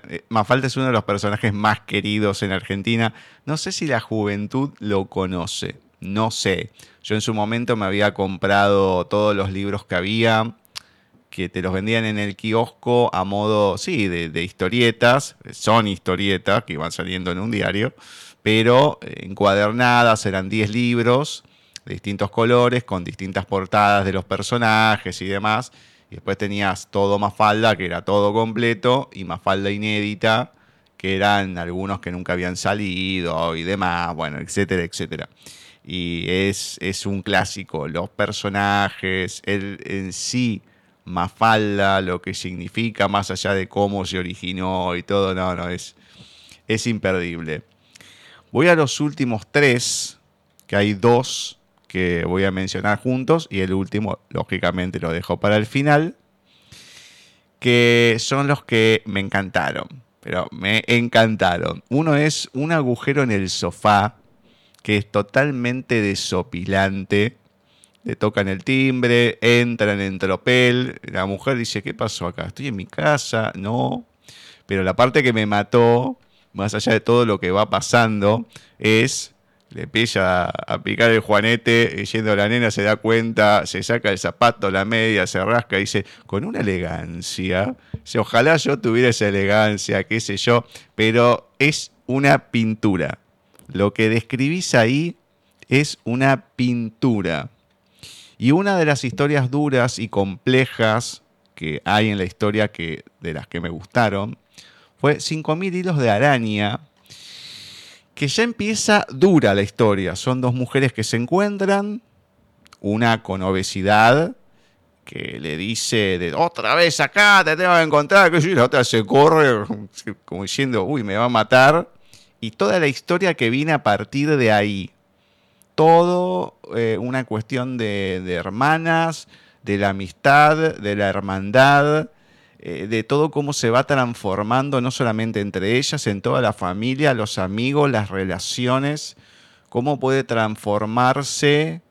eh, Mafalda es uno de los personajes más queridos en Argentina. No sé si la juventud lo conoce, no sé. Yo en su momento me había comprado todos los libros que había, que te los vendían en el kiosco a modo, sí, de, historietas, son historietas que iban saliendo en un diario, pero encuadernadas, eran 10 libros de distintos colores, con distintas portadas de los personajes y demás. Y después tenías todo Mafalda, que era todo completo, y Mafalda inédita, que eran algunos que nunca habían salido y demás, bueno, etcétera, etcétera. Y es, es un clásico, los personajes, el en sí Mafalda, lo que significa, más allá de cómo se originó y todo, no, no, es, es imperdible. Voy a los últimos tres, que hay dos que voy a mencionar juntos, y el último, lógicamente, lo dejo para el final, que son los que me encantaron, pero me encantaron. Uno es un agujero en el sofá, que es totalmente desopilante le tocan el timbre, entran en tropel, la mujer dice, ¿qué pasó acá? Estoy en mi casa, no. Pero la parte que me mató, más allá de todo lo que va pasando, es, le empieza a picar el juanete, yendo la nena se da cuenta, se saca el zapato, la media, se rasca, dice, con una elegancia, ojalá yo tuviera esa elegancia, qué sé yo, pero es una pintura. Lo que describís ahí es una pintura. Y una de las historias duras y complejas que hay en la historia que, de las que me gustaron fue 5.000 hilos de araña, que ya empieza dura la historia. Son dos mujeres que se encuentran, una con obesidad, que le dice de otra vez acá, te tengo que encontrar, que la otra se corre como diciendo, uy, me va a matar. Y toda la historia que viene a partir de ahí todo eh, una cuestión de, hermanas, de la amistad, de la hermandad, eh, de todo cómo se va transformando, no solamente entre ellas, en toda la familia, los amigos, las relaciones, cómo puede transformarse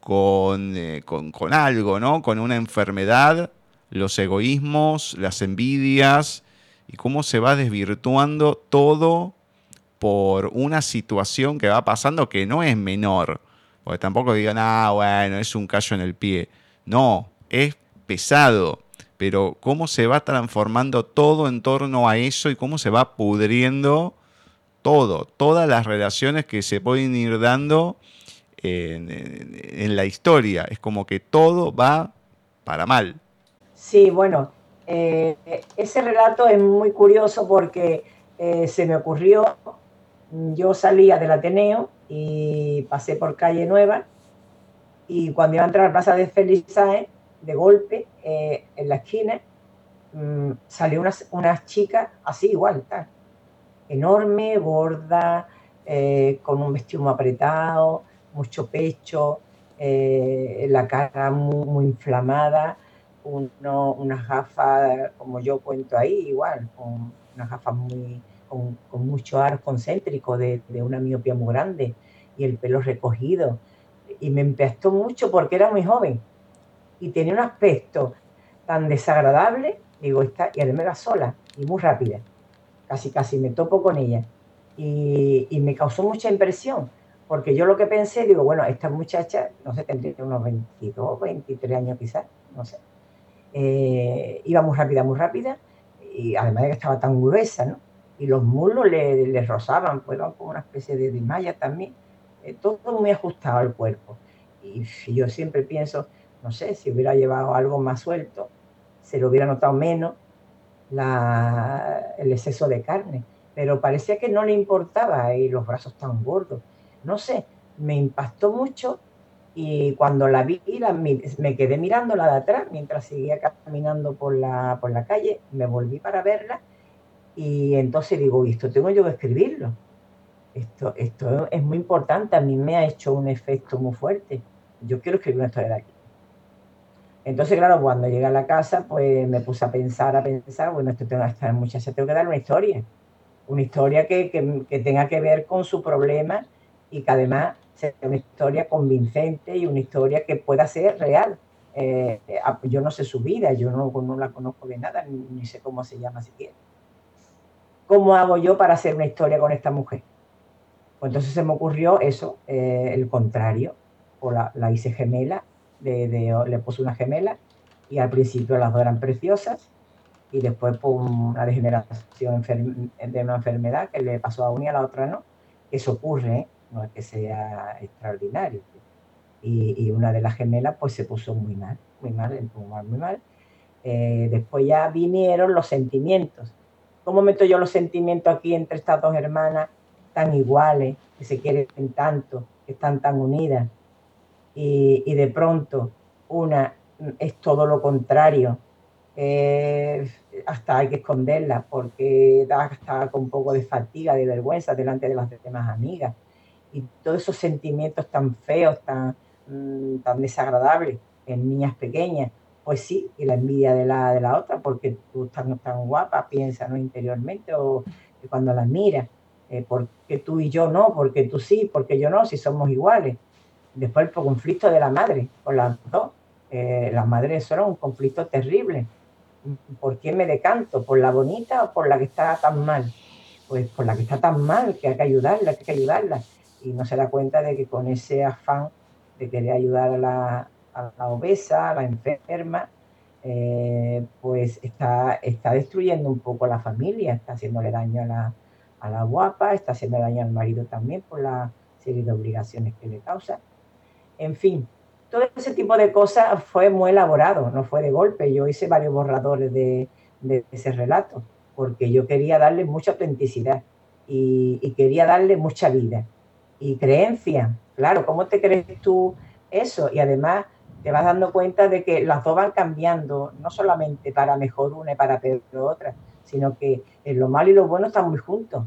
con, eh, con algo, ¿no? Con una enfermedad, los egoísmos, las envidias, y cómo se va desvirtuando todo por una situación que va pasando que no es menor. Porque tampoco digan, ah, bueno, es un callo en el pie. No, es pesado. Pero cómo se va transformando todo en torno a eso y cómo se va pudriendo todo, todas las relaciones que se pueden ir dando en, la historia. Es como que todo va para mal. Sí, bueno, eh, ese relato es muy curioso porque eh, se me ocurrió yo salía del Ateneo y pasé por Calle Nueva. Y cuando iba a entrar a la Plaza de Felizae, de golpe, eh, en la esquina, mm, salió unas chicas así igual, enorme, gorda, eh, con un vestido muy apretado, mucho pecho, eh, la cara muy, inflamada, uno, unas gafas, como yo cuento ahí, igual, unas gafas muy, con, mucho aro concéntrico de, una miopía muy grande y el pelo recogido. Y me empestó mucho porque era muy joven y tenía un aspecto tan desagradable, digo, está, y además era sola y muy rápida. Casi, casi me topo con ella. Y, me causó mucha impresión, porque yo lo que pensé, digo, bueno, esta muchacha, no sé, tendría unos 22, 23 años quizás, no sé. Eh, iba muy rápida, muy rápida, y además de que estaba tan gruesa, ¿no? Y los muslos le, rozaban, pues como una especie de, malla también, eh, todo muy ajustado al cuerpo. Y yo siempre pienso, no sé, si hubiera llevado algo más suelto, se lo hubiera notado menos el exceso de carne, pero parecía que no le importaba y los brazos tan gordos. No sé, me impactó mucho y cuando la vi, me quedé mirándola de atrás mientras seguía caminando por la, por la calle, me volví para verla y entonces digo, esto tengo yo que escribirlo. Esto, esto es muy importante, a mí me ha hecho un efecto muy fuerte. Yo quiero escribir una historia de aquí. Entonces, claro, cuando llegué a la casa, pues me puse a pensar, a pensar, bueno, esto tengo que estar muchacha, tengo que dar una historia. una historia que, tenga que ver con su problema y que además sea una historia convincente y una historia que pueda ser real. Eh, yo no sé su vida, yo no, no la conozco de nada, ni, sé cómo se llama siquiera. ¿Cómo hago yo para hacer una historia con esta mujer? Pues entonces se me ocurrió eso, eh, el contrario, o la, hice gemela, le puse una gemela y al principio las dos eran preciosas y después por una degeneración de una enfermedad que le pasó a una y a la otra no. Eso ocurre, ¿eh? no es que sea extraordinario. Y, una de las gemelas pues se puso muy mal, muy mal, muy mal, muy mal. Eh, después ya vinieron los sentimientos. ¿Cómo meto yo los sentimientos aquí entre estas dos hermanas tan iguales, que se quieren tanto, que están tan unidas? Y, de pronto una es todo lo contrario, eh, hasta hay que esconderla porque da hasta con un poco de fatiga, de vergüenza delante de las demás amigas. Y todos esos sentimientos tan feos, tan, mm, tan desagradables en niñas pequeñas, pues sí, y la envidia de la, de la otra, porque tú estás tan guapa, piensa ¿no? interiormente, o cuando la miras, eh, porque tú y yo no, porque tú sí, porque yo no, si somos iguales. Después el conflicto de la madre con las dos. Eh, las madres, era un conflicto terrible ¿Por quién me decanto? ¿Por la bonita o por la que está tan mal? Pues por la que está tan mal, que hay que ayudarla, que hay que ayudarla. Y no se da cuenta de que con ese afán de querer ayudar a la, obesa, a la enferma, eh, pues está, está destruyendo un poco la familia, está haciéndole daño a la, a la guapa, está haciendo daño al marido también por la serie de obligaciones que le causa. En fin, todo ese tipo de cosas fue muy elaborado, no fue de golpe. Yo hice varios borradores de, ese relato, porque yo quería darle mucha autenticidad y, quería darle mucha vida y creencia. Claro, ¿cómo te crees tú eso? Y además te vas dando cuenta de que las dos van cambiando, no solamente para mejor una y para peor otra, sino que lo malo y lo bueno están muy juntos.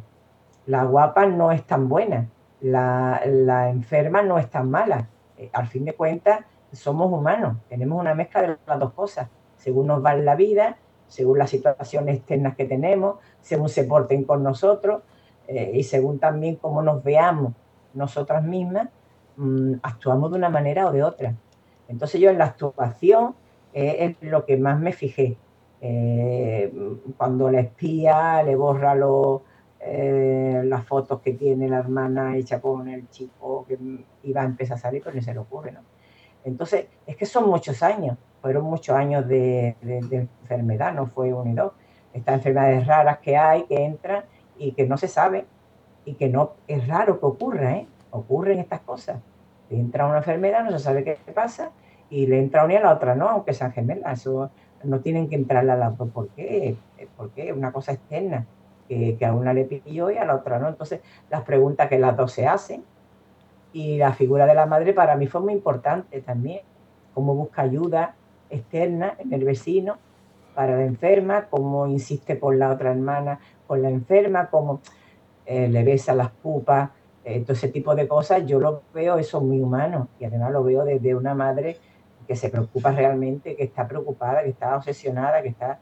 La guapa no es tan buena, la, la enferma no es tan mala eh, al fin de cuentas, somos humanos, tenemos una mezcla de las dos cosas, según nos va en la vida, según las situaciones externas que tenemos, según se porten con nosotros eh, y según también cómo nos veamos nosotras mismas, mm, actuamos de una manera o de otra. Entonces yo en la actuación eh, es lo que más me fijé. cuando la espía le borra los eh, las fotos que tiene la hermana hecha con el chico que iba a empezar a salir, pero ni se le ocurre, ¿no? Entonces, es que son muchos años, fueron muchos años de, enfermedad, no fue uno y dos. Estas enfermedades raras que hay, que entran y que no se sabe y que no es raro que ocurra, ¿eh? Ocurren estas cosas. Entra una enfermedad, no se sabe qué pasa y le entra una y a la otra no, aunque sean gemelas. Eso no tienen que entrarle a las dos. ¿Por qué? Porque es una cosa externa que, a una le pilló y a la otra no. Entonces, las preguntas que las dos se hacen y la figura de la madre para mí fue muy importante también, cómo busca ayuda externa en el vecino para la enferma, cómo insiste por la otra hermana con la enferma, cómo eh, le besa las pupas, eh, todo ese tipo de cosas, yo lo veo eso muy humano y además lo veo desde una madre que se preocupa realmente, que está preocupada, que está obsesionada, que está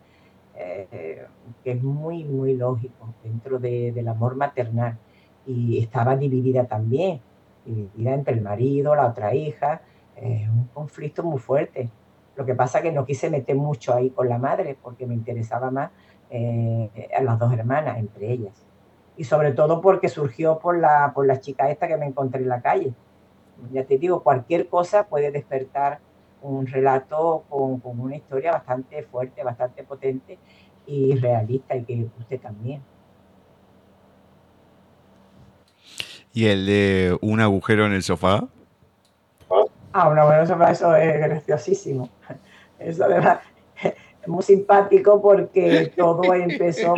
eh, que es muy, muy lógico dentro del amor maternal. Y estaba dividida también, dividida entre el marido, la otra hija, es un conflicto muy fuerte. Lo que pasa es que no quise meter mucho ahí con la madre porque me interesaba más eh, a las dos hermanas, entre ellas. Y sobre todo porque surgió por la, por la chica esta que me encontré en la calle. Ya te digo, cualquier cosa puede despertar un relato con, una historia bastante fuerte, bastante potente y realista y que guste también. ¿Y el de un agujero en el sofá? Ah, un agujero en el sofá, eso es graciosísimo. Eso además es muy simpático porque todo empezó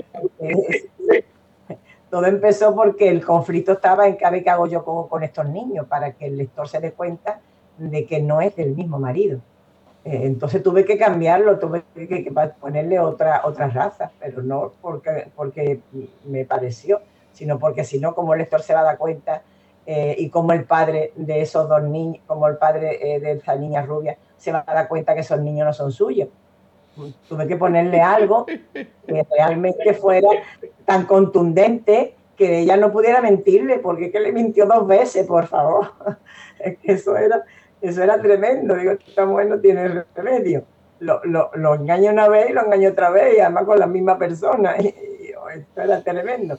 todo empezó porque el conflicto estaba en qué hago yo con, con estos niños para que el lector se dé cuenta de que no es del mismo marido. Eh, entonces tuve que cambiarlo, tuve que, ponerle otra, otra raza, pero no porque, porque me pareció, sino porque si no, como el lector se va a dar cuenta eh, y como el padre de esos dos niños, como el padre eh, de esa niña rubia, se va a dar cuenta que esos niños no son suyos. tuve que ponerle algo que realmente fuera tan contundente que ella no pudiera mentirle, porque es que le mintió dos veces, por favor. Es que eso era, eso era tremendo. Digo, esta mujer no tiene remedio. Lo, lo, lo engaña una vez y lo engaña otra vez, y además con la misma persona. Y, esto era tremendo.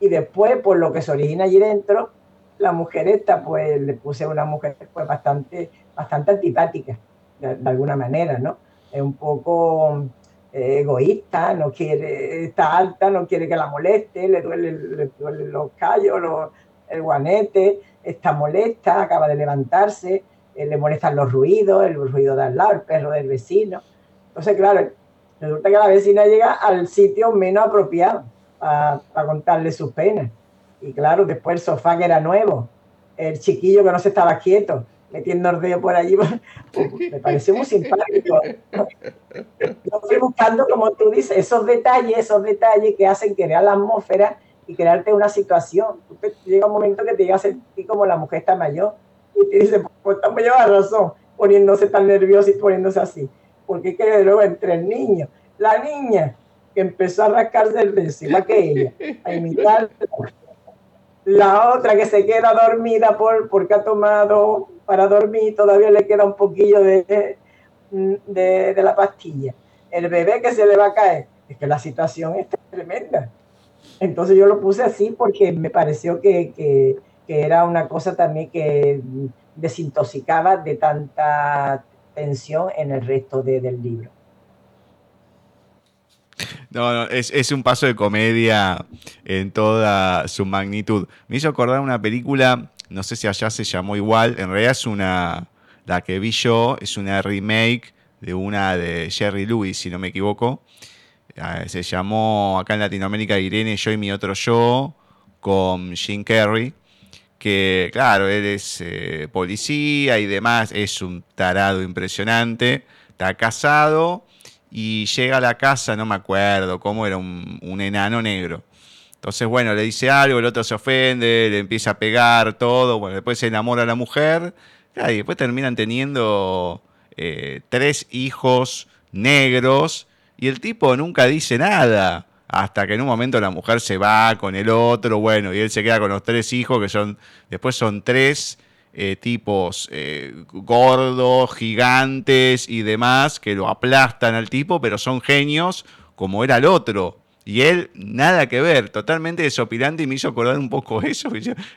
Y después, por lo que se origina allí dentro, la mujer esta, pues le puse una mujer pues, bastante, bastante antipática, de, de alguna manera, ¿no? Es un poco egoísta, no quiere, está alta, no quiere que la moleste, le duelen le duele los callos, los, el guanete, está molesta, acaba de levantarse, eh, le molestan los ruidos, el ruido de al lado, el perro del vecino. Entonces, claro, resulta que la vecina llega al sitio menos apropiado para contarle sus penas. Y claro, después el sofá que era nuevo, el chiquillo que no se estaba quieto, metiendo el dedo por allí, me pareció muy simpático. Yo fui buscando, como tú dices, esos detalles, esos detalles que hacen crear la atmósfera y crearte una situación. llega un momento que te llega a sentir como la mujer está mayor y te dice, pues estamos lleva razón, poniéndose tan nervioso y poniéndose así. Porque es que luego entre el niño, la niña que empezó a rascarse el dedo, igual que ella, a imitar la otra que se queda dormida por, porque ha tomado para dormir, todavía le queda un poquillo de, de, la pastilla. El bebé que se le va a caer. Es que la situación es tremenda. Entonces yo lo puse así porque me pareció que, que, que era una cosa también que desintoxicaba de tanta tensión en el resto de, del libro. No, no, es, es, un paso de comedia en toda su magnitud. Me hizo acordar una película, no sé si allá se llamó igual, en realidad es una, la que vi yo, es una remake de una de Jerry Lewis, si no me equivoco. Eh, se llamó acá en Latinoamérica Irene, yo y mi otro yo, con Jim Carrey, que claro, él es eh, policía y demás, es un tarado impresionante, está casado y llega a la casa, no me acuerdo cómo era, un, un, enano negro. Entonces, bueno, le dice algo, el otro se ofende, le empieza a pegar, todo, bueno, después se enamora a la mujer, y después terminan teniendo eh, tres hijos negros, y el tipo nunca dice nada, hasta que en un momento la mujer se va con el otro, bueno, y él se queda con los tres hijos, que son, después son tres eh, tipos eh, gordos, gigantes y demás, que lo aplastan al tipo, pero son genios como era el otro. Y él, nada que ver, totalmente desopilante y me hizo acordar un poco eso.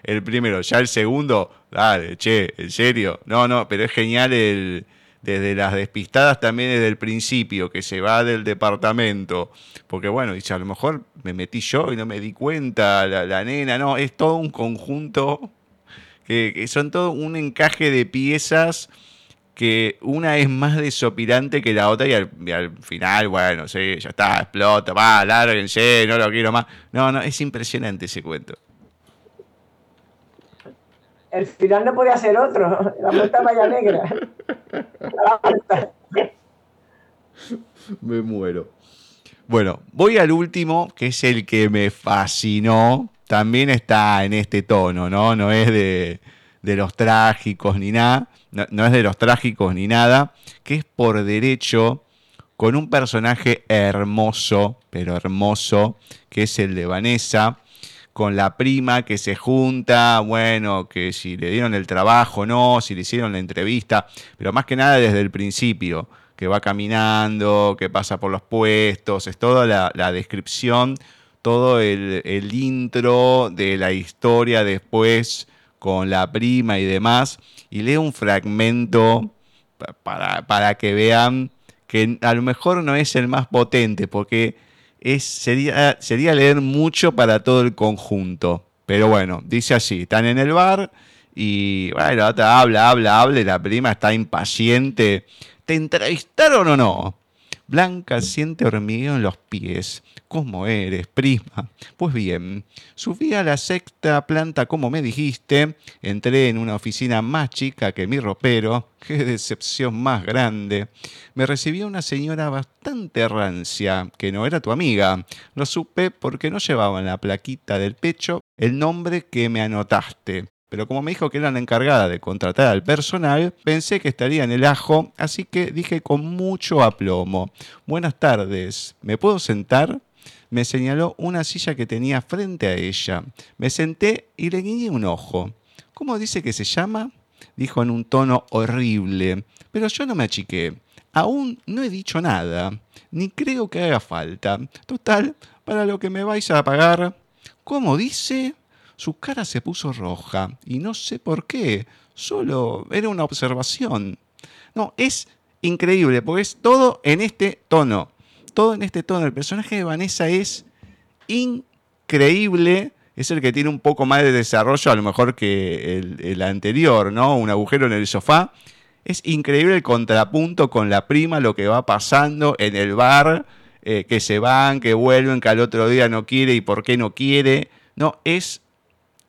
El primero, ya el segundo, dale, che, en serio. No, no, pero es genial el, desde las despistadas también desde el principio, que se va del departamento. Porque bueno, dice, a lo mejor me metí yo y no me di cuenta, la, la nena, no, es todo un conjunto que, que son todo un encaje de piezas que una es más desopilante que la otra y al, y al, final, bueno, sí, ya está, explota, va, lárguense, no lo quiero más. No, no, es impresionante ese cuento. El final no podía ser otro, la muerta vaya negra. me muero. Bueno, voy al último, que es el que me fascinó, también está en este tono, ¿no? No es de, de los trágicos ni nada, no, es de los trágicos ni nada, que es por derecho con un personaje hermoso, pero hermoso, que es el de Vanessa, con la prima que se junta, bueno, que si le dieron el trabajo no, si le hicieron la entrevista, pero más que nada desde el principio, que va caminando, que pasa por los puestos, es toda la, descripción todo el, intro de la historia después con la prima y demás, y leo un fragmento para, para que vean que a lo mejor no es el más potente, porque es, sería, sería leer mucho para todo el conjunto. Pero bueno, dice así, están en el bar y bueno, la otra habla, habla, habla la prima está impaciente. ¿Te entrevistaron o no? Blanca siente hormigueo en los pies. ¿Cómo eres, prima? Pues bien, subí a la sexta planta como me dijiste, entré en una oficina más chica que mi ropero, qué decepción más grande. Me recibió una señora bastante rancia, que no era tu amiga. Lo supe porque no llevaba en la plaquita del pecho el nombre que me anotaste. Pero como me dijo que era la encargada de contratar al personal, pensé que estaría en el ajo, así que dije con mucho aplomo, buenas tardes, ¿me puedo sentar? Me señaló una silla que tenía frente a ella. Me senté y le guiñé un ojo. ¿Cómo dice que se llama? Dijo en un tono horrible. Pero yo no me achiqué. Aún no he dicho nada, ni creo que haga falta. Total, para lo que me vais a pagar. ¿Cómo dice? Su cara se puso roja y no sé por qué, solo era una observación. No, es increíble, porque es todo en este tono. Todo en este tono. El personaje de Vanessa es increíble. Es el que tiene un poco más de desarrollo, a lo mejor que el, anterior, ¿no? Un agujero en el sofá. Es increíble el contrapunto con la prima, lo que va pasando en el bar, eh, que se van, que vuelven, que al otro día no quiere y por qué no quiere. No, es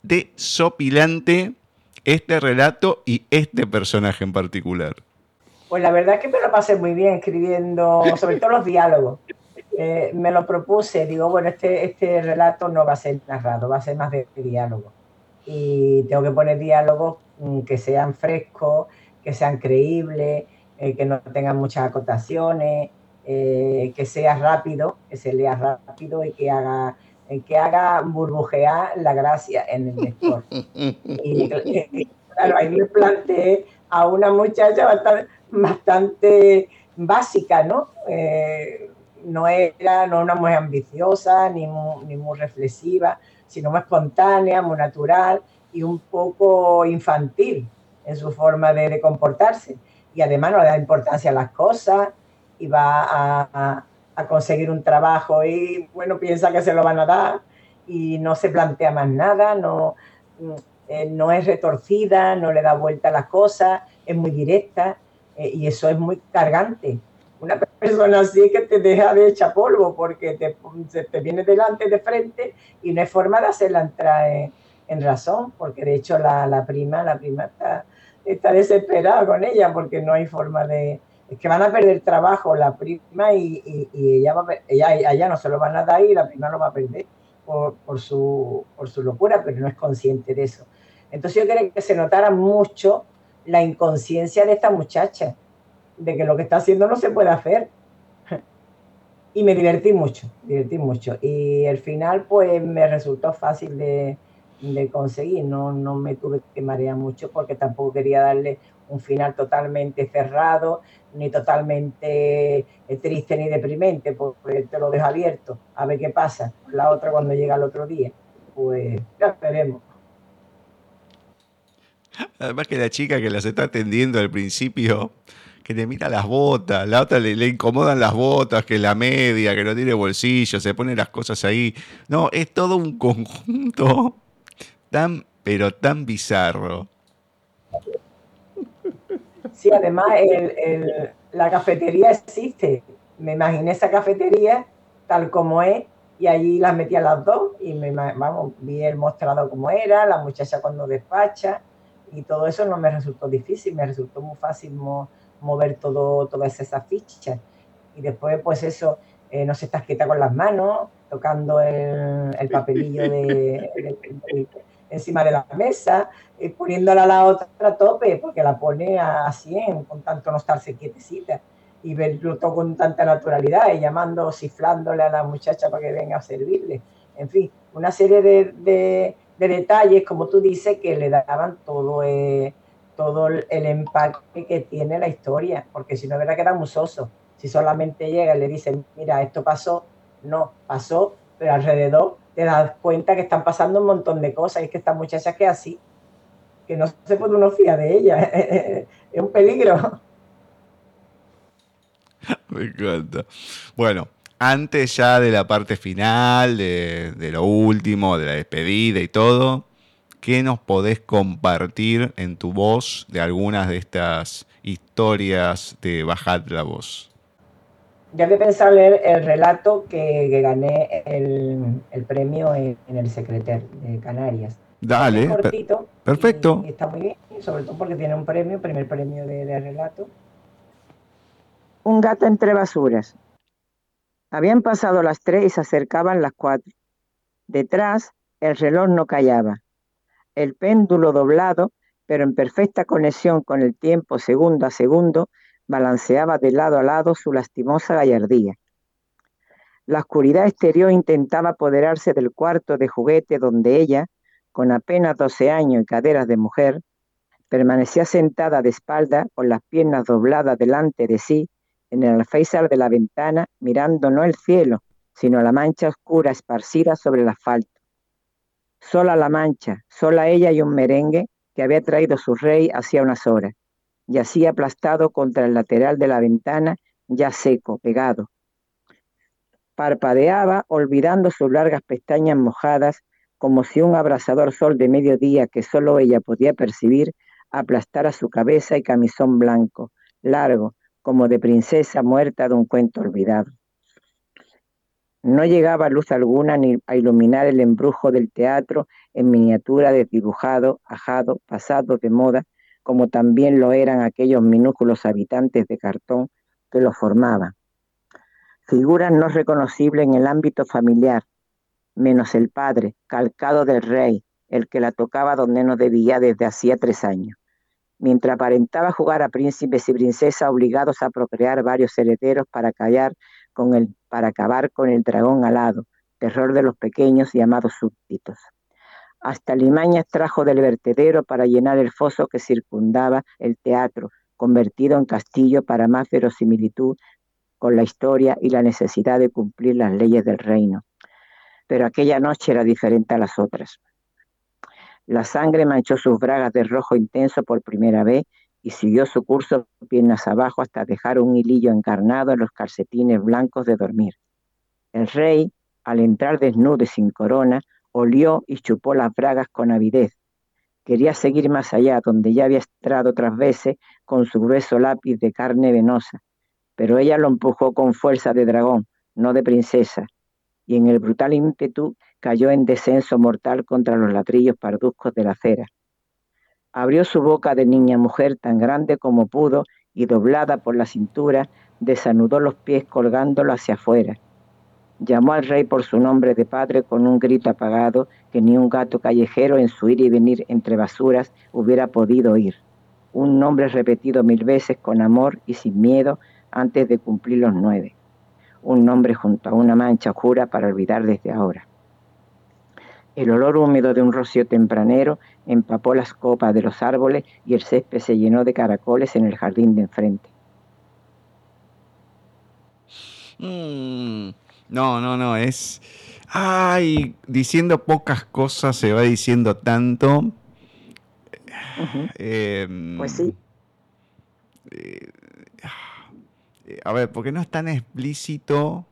desopilante este relato y este personaje en particular. Pues la verdad es que me lo pasé muy bien escribiendo, sobre todo los diálogos. Eh, me lo propuse, digo, bueno, este, este relato no va a ser narrado, va a ser más de, diálogo. Y tengo que poner diálogos mm, que sean frescos, que sean creíbles, eh, que no tengan muchas acotaciones, eh, que sea rápido, que se lea rápido y que haga que haga burbujear la gracia en el lector. Y, claro, ahí me planteé a una muchacha bastante, básica, ¿no? Eh, no era no una mujer ambiciosa ni muy, reflexiva, sino muy espontánea, muy natural y un poco infantil en su forma de, comportarse. Y además no le da importancia a las cosas y va a a conseguir un trabajo y bueno, piensa que se lo van a dar y no se plantea más nada, no, mm, eh, no es retorcida, no le da vuelta a las cosas, es muy directa eh, y eso es muy cargante. Una persona así que te deja de echar polvo porque te, te viene delante de frente y no hay forma de hacerla entrar en, razón, porque de hecho la, la prima, la prima está, está desesperada con ella porque no hay forma de, es que van a perder trabajo la prima y, ella, va ella, no se lo van a dar y la prima lo va a perder por, su, por su locura, pero no es consciente de eso. Entonces yo creo que se notara mucho la inconsciencia de esta muchacha, de que lo que está haciendo no se puede hacer. Y me divertí mucho, divertí mucho. Y el final pues me resultó fácil de, de conseguir, no, no me tuve que marear mucho porque tampoco quería darle un final totalmente cerrado, ni totalmente eh, triste ni deprimente, porque te lo dejo abierto, a ver qué pasa. La otra cuando llega el otro día, pues ya veremos. Además que la chica que las está atendiendo al principio, que le mira las botas, la otra le, le, incomodan las botas, que la media, que no tiene bolsillo, se pone las cosas ahí. No, es todo un conjunto tan, pero tan bizarro. Sí, además la cafetería existe. Me imaginé esa cafetería tal como es y allí las metí a las dos y me, vamos, vi el mostrado como era, la muchacha cuando despacha y todo eso no me resultó difícil, me resultó muy fácil mover todo, todas esas fichas. Y después, pues eso, eh, no se está quieta con las manos, tocando el, papelillo de, encima de la mesa, y poniéndola a la otra a tope, porque la pone a 100, con tanto no estarse quietecita, y verlo todo con tanta naturalidad, y llamando, ciflándole a la muchacha para que venga a servirle. En fin, una serie de, de, detalles, como tú dices, que le daban todo, eh, todo el empaque que tiene la historia, porque si no, verá que era musoso. Si solamente llega y le dicen, mira, esto pasó, no, pasó, pero alrededor te das cuenta que están pasando un montón de cosas y es que esta muchacha que así, que no se puede uno fiar de ella, es un peligro. Me encanta. Bueno, antes ya de la parte final, de, de, lo último, de la despedida y todo, ¿qué nos podés compartir en tu voz de algunas de estas historias de Bajad la Voz? ya había pensado leer el relato que, gané el, premio en, el Secreter de Canarias. Dale, es cortito, perfecto. está muy bien, sobre todo porque tiene un premio, primer premio de, relato. Un gato entre basuras. Habían pasado las tres y se acercaban las cuatro. Detrás, el reloj no callaba. El péndulo doblado, pero en perfecta conexión con el tiempo segundo a segundo, balanceaba de lado a lado su lastimosa gallardía. La oscuridad exterior intentaba apoderarse del cuarto de juguete donde ella, con apenas 12 años y caderas de mujer, permanecía sentada de espalda con las piernas dobladas delante de sí en el alféizar de la ventana, mirando no el cielo, sino la mancha oscura esparcida sobre el asfalto. Sola la mancha, sola ella y un merengue que había traído su rey hacía unas horas. Yacía aplastado contra el lateral de la ventana, ya seco, pegado. Parpadeaba, olvidando sus largas pestañas mojadas, como si un abrasador sol de mediodía que solo ella podía percibir aplastara su cabeza y camisón blanco, largo, como de princesa muerta de un cuento olvidado. No llegaba luz alguna ni a iluminar el embrujo del teatro en miniatura desdibujado, ajado, pasado de moda, como también lo eran aquellos minúsculos habitantes de cartón que lo formaban. Figuras no reconocibles en el ámbito familiar, menos el padre, calcado del rey, el que la tocaba donde no debía desde hacía tres años. Mientras aparentaba jugar a príncipes y princesas obligados a procrear varios herederos para callar con el, para acabar con el dragón alado, terror de los pequeños y amados súbditos. Hasta Limañas trajo del vertedero para llenar el foso que circundaba el teatro, convertido en castillo para más verosimilitud con la historia y la necesidad de cumplir las leyes del reino. Pero aquella noche era diferente a las otras. La sangre manchó sus bragas de rojo intenso por primera vez y siguió su curso piernas abajo hasta dejar un hilillo encarnado en los calcetines blancos de dormir. El rey, al entrar desnudo y sin corona, olió y chupó las bragas con avidez. Quería seguir más allá, donde ya había estrado otras veces con su grueso lápiz de carne venosa, pero ella lo empujó con fuerza de dragón, no de princesa, y en el brutal ímpetu cayó en descenso mortal contra los ladrillos parduzcos de la acera. Abrió su boca de niña mujer tan grande como pudo y doblada por la cintura, desanudó los pies colgándolo hacia afuera. Llamó al rey por su nombre de padre con un grito apagado que ni un gato callejero en su ir y venir entre basuras hubiera podido oír. Un nombre repetido mil veces con amor y sin miedo antes de cumplir los nueve. Un nombre junto a una mancha oscura para olvidar desde ahora. El olor húmedo de un rocío tempranero empapó las copas de los árboles y el césped se llenó de caracoles en el jardín de enfrente. Mm, no, no, no, es... Ay, diciendo pocas cosas se va diciendo tanto. Em, pues sí. Eh, a ver, porque no es tan explícito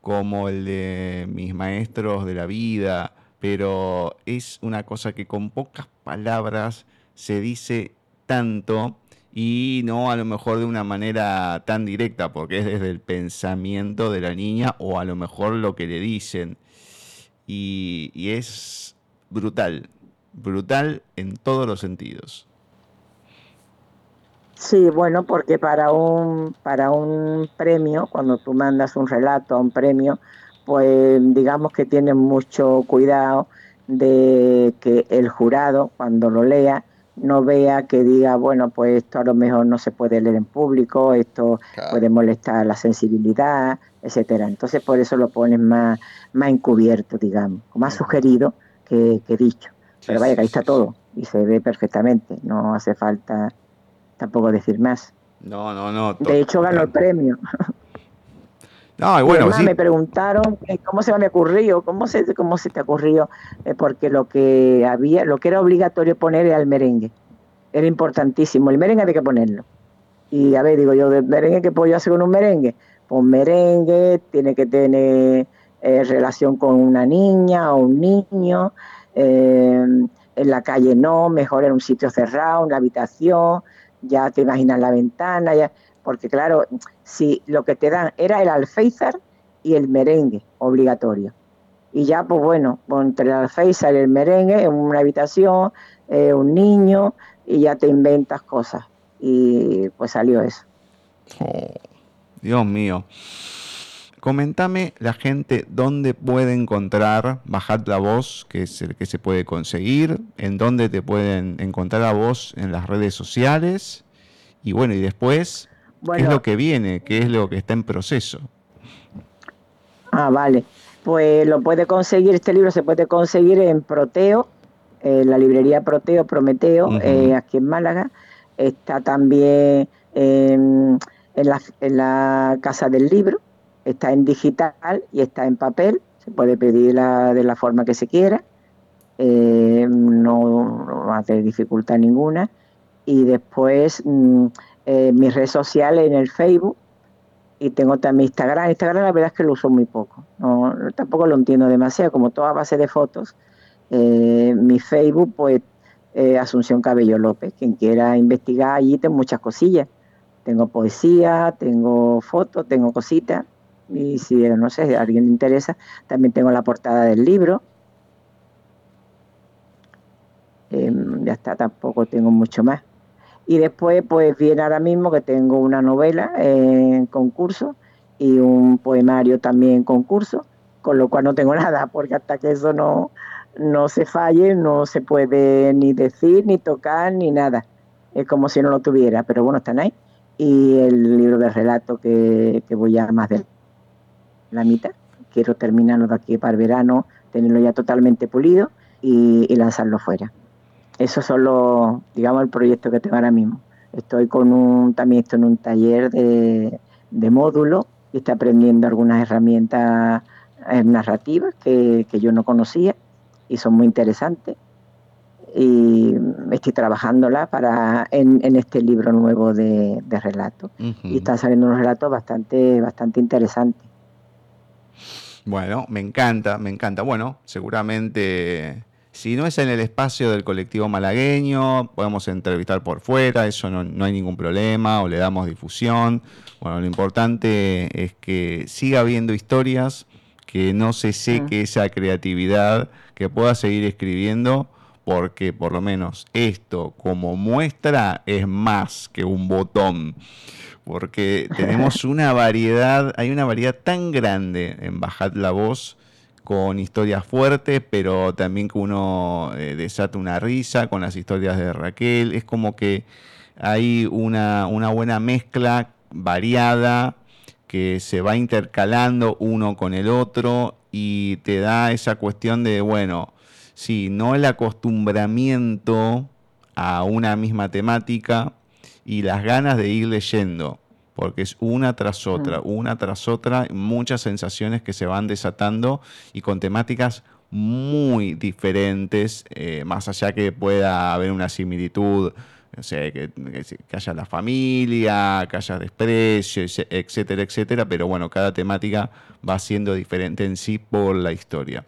como el de mis maestros de la vida, pero es una cosa que con pocas palabras se dice tanto y no a lo mejor de una manera tan directa, porque es desde el pensamiento de la niña o a lo mejor lo que le dicen. Y, es brutal, brutal en todos los sentidos. Sí, bueno, porque para un, para un premio, cuando tú mandas un relato a un premio, pues digamos que tienen mucho cuidado de que el jurado cuando lo lea no vea que diga, bueno, pues esto a lo mejor no se puede leer en público, esto puede molestar la sensibilidad, etcétera. Entonces por eso lo pones más, más encubierto, digamos, más sugerido que, dicho. Pero vaya, que ahí está todo y se ve perfectamente, no hace falta tampoco decir más. No, no, no. De hecho ganó el premio. No, bueno, me preguntaron cómo se me ocurrió, cómo se, cómo se te ocurrió, eh, porque lo que había, lo que era obligatorio poner era el merengue. Era importantísimo. El merengue había que ponerlo. Y a ver, digo yo, ¿de merengue qué puedo yo hacer con un merengue? Pues merengue tiene que tener eh, relación con una niña o un niño. Eh, en la calle no, mejor en un sitio cerrado, en la habitación, ya te imaginas la ventana, ya porque claro, si lo que te dan era el alféizar y el merengue obligatorio. Y ya, pues bueno, entre el alféizar y el merengue, en una habitación, eh, un niño, y ya te inventas cosas. Y pues salió eso. Oh, Dios mío. comentame la gente dónde puede encontrar Bajad la Voz, que es el que se puede conseguir, en dónde te pueden encontrar a vos en las redes sociales, y bueno, y después, ¿qué es lo que viene? ¿Qué es lo que está en proceso? Ah, vale. Pues lo puede conseguir, este libro se puede conseguir en Proteo, en la librería Proteo, Prometeo, eh, aquí en Málaga. Está también en, en, la, Casa del Libro, está en digital y está en papel. Se puede pedir de la forma que se quiera. Eh, no, no va a tener dificultad ninguna. Y después mm, eh, mis redes sociales en el Facebook, y tengo también Instagram. Instagram la verdad es que lo uso muy poco, no, tampoco lo entiendo demasiado, como toda base de fotos. Eh, mi Facebook, pues eh, Asunción Cabello López, quien quiera investigar allí tengo muchas cosillas. Tengo poesía, tengo fotos, tengo cositas. Y si, no sé, a alguien le interesa, también tengo la portada del libro. Em, ya está, tampoco tengo mucho más. Y después, pues viene ahora mismo que tengo una novela en concurso y un poemario también en concurso, con lo cual no tengo nada, porque hasta que eso no, no se falle, no se puede ni decir, ni tocar, ni nada. Es como si no lo tuviera, pero bueno, están ahí. Y el libro de relato que, voy a más de la mitad. Quiero terminarlo de aquí para el verano, tenerlo ya totalmente pulido y lanzarlo fuera. Eso son los, digamos, el proyecto que tengo ahora mismo. Estoy con un, también estoy en un taller de, de módulo y estoy aprendiendo algunas herramientas eh, narrativas que, yo no conocía y son muy interesantes. Y estoy trabajándola para en, este libro nuevo de, de relatos. Y están saliendo unos relatos bastante, bastante interesantes. Bueno, me encanta, me encanta. Bueno, seguramente si no es en el espacio del colectivo malagueño, podemos entrevistar por fuera, eso no, hay ningún problema, o le damos difusión. Bueno, lo importante es que siga habiendo historias, que no se seque mm. esa creatividad, que pueda seguir escribiendo, porque por lo menos esto como muestra es más que un botón porque tenemos una variedad, hay una variedad tan grande en Bajad la Voz con historias fuertes, pero también que uno eh, desata una risa con las historias de Raquel. Es como que hay una, una buena mezcla variada que se va intercalando uno con el otro y te da esa cuestión de, bueno, sí, no el acostumbramiento a una misma temática y las ganas de ir leyendo porque es una tras otra, una tras otra, muchas sensaciones que se van desatando y con temáticas muy diferentes, eh, más allá que pueda haber una similitud, o sea, que, haya la familia, que haya desprecio, etcétera, etcétera, pero bueno, cada temática va siendo diferente en sí por la historia.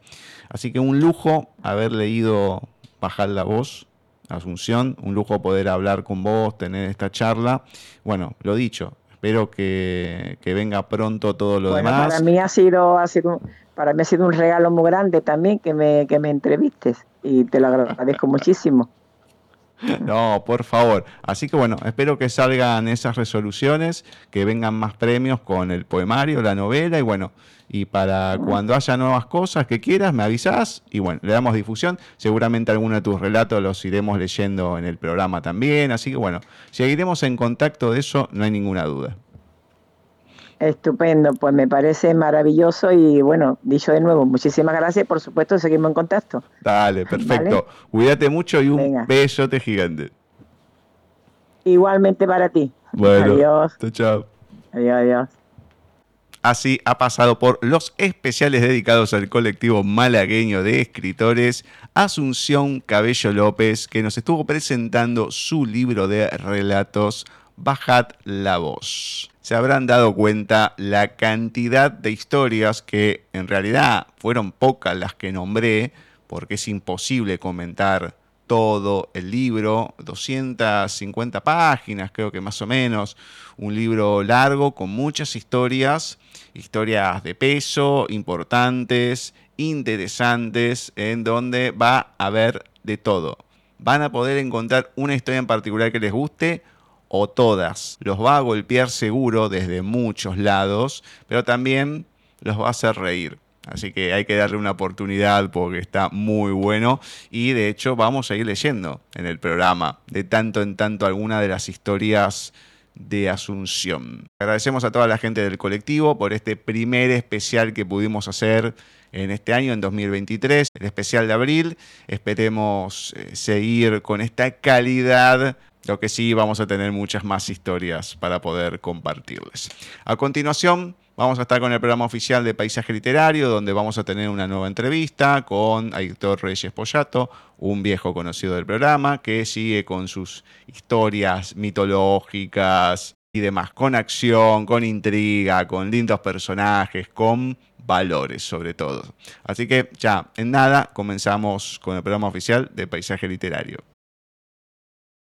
Así que un lujo haber leído Bajar la Voz, Asunción, un lujo poder hablar con vos, tener esta charla. Bueno, lo dicho, Espero que, venga pronto todo lo demás. Para mí ha sido, ha sido, para mí ha sido un regalo muy grande también que me, que me entrevistes y te lo agradezco muchísimo. No, por favor. Así que bueno, espero que salgan esas resoluciones, que vengan más premios con el poemario, la novela y bueno, y para cuando haya nuevas cosas que quieras, me avisas y bueno, le damos difusión. Seguramente alguno de tus relatos los iremos leyendo en el programa también. Así que bueno, seguiremos en contacto de eso, no hay ninguna duda. Estupendo, pues me parece maravilloso y bueno, dicho de nuevo, muchísimas gracias. Por supuesto, seguimos en contacto. Dale, perfecto. Cuídate mucho y un besote gigante. Igualmente para ti. Bueno, adiós. Chao, Adiós, adiós. Así ha pasado por los especiales dedicados al colectivo malagueño de escritores Asunción Cabello López, que nos estuvo presentando su libro de relatos Bajad la voz se habrán dado cuenta la cantidad de historias que en realidad fueron pocas las que nombré, porque es imposible comentar todo el libro, 250 páginas creo que más o menos, un libro largo con muchas historias, historias de peso, importantes, interesantes, en donde va a haber de todo. Van a poder encontrar una historia en particular que les guste o todas. Los va a golpear seguro desde muchos lados, pero también los va a hacer reír. Así que hay que darle una oportunidad porque está muy bueno. Y de hecho vamos a ir leyendo en el programa de tanto en tanto alguna de las historias de Asunción. Agradecemos a toda la gente del colectivo por este primer especial que pudimos hacer en este año, en 2023, el especial de abril. Esperemos eh, seguir con esta calidad. Lo que sí, vamos a tener muchas más historias para poder compartirles. A continuación, Vamos a estar con el programa oficial de Paisaje Literario, donde vamos a tener una nueva entrevista con Héctor Reyes Pollato, un viejo conocido del programa, que sigue con sus historias mitológicas y demás, con acción, con intriga, con lindos personajes, con valores sobre todo. Así que ya, en nada, comenzamos con el programa oficial de Paisaje Literario.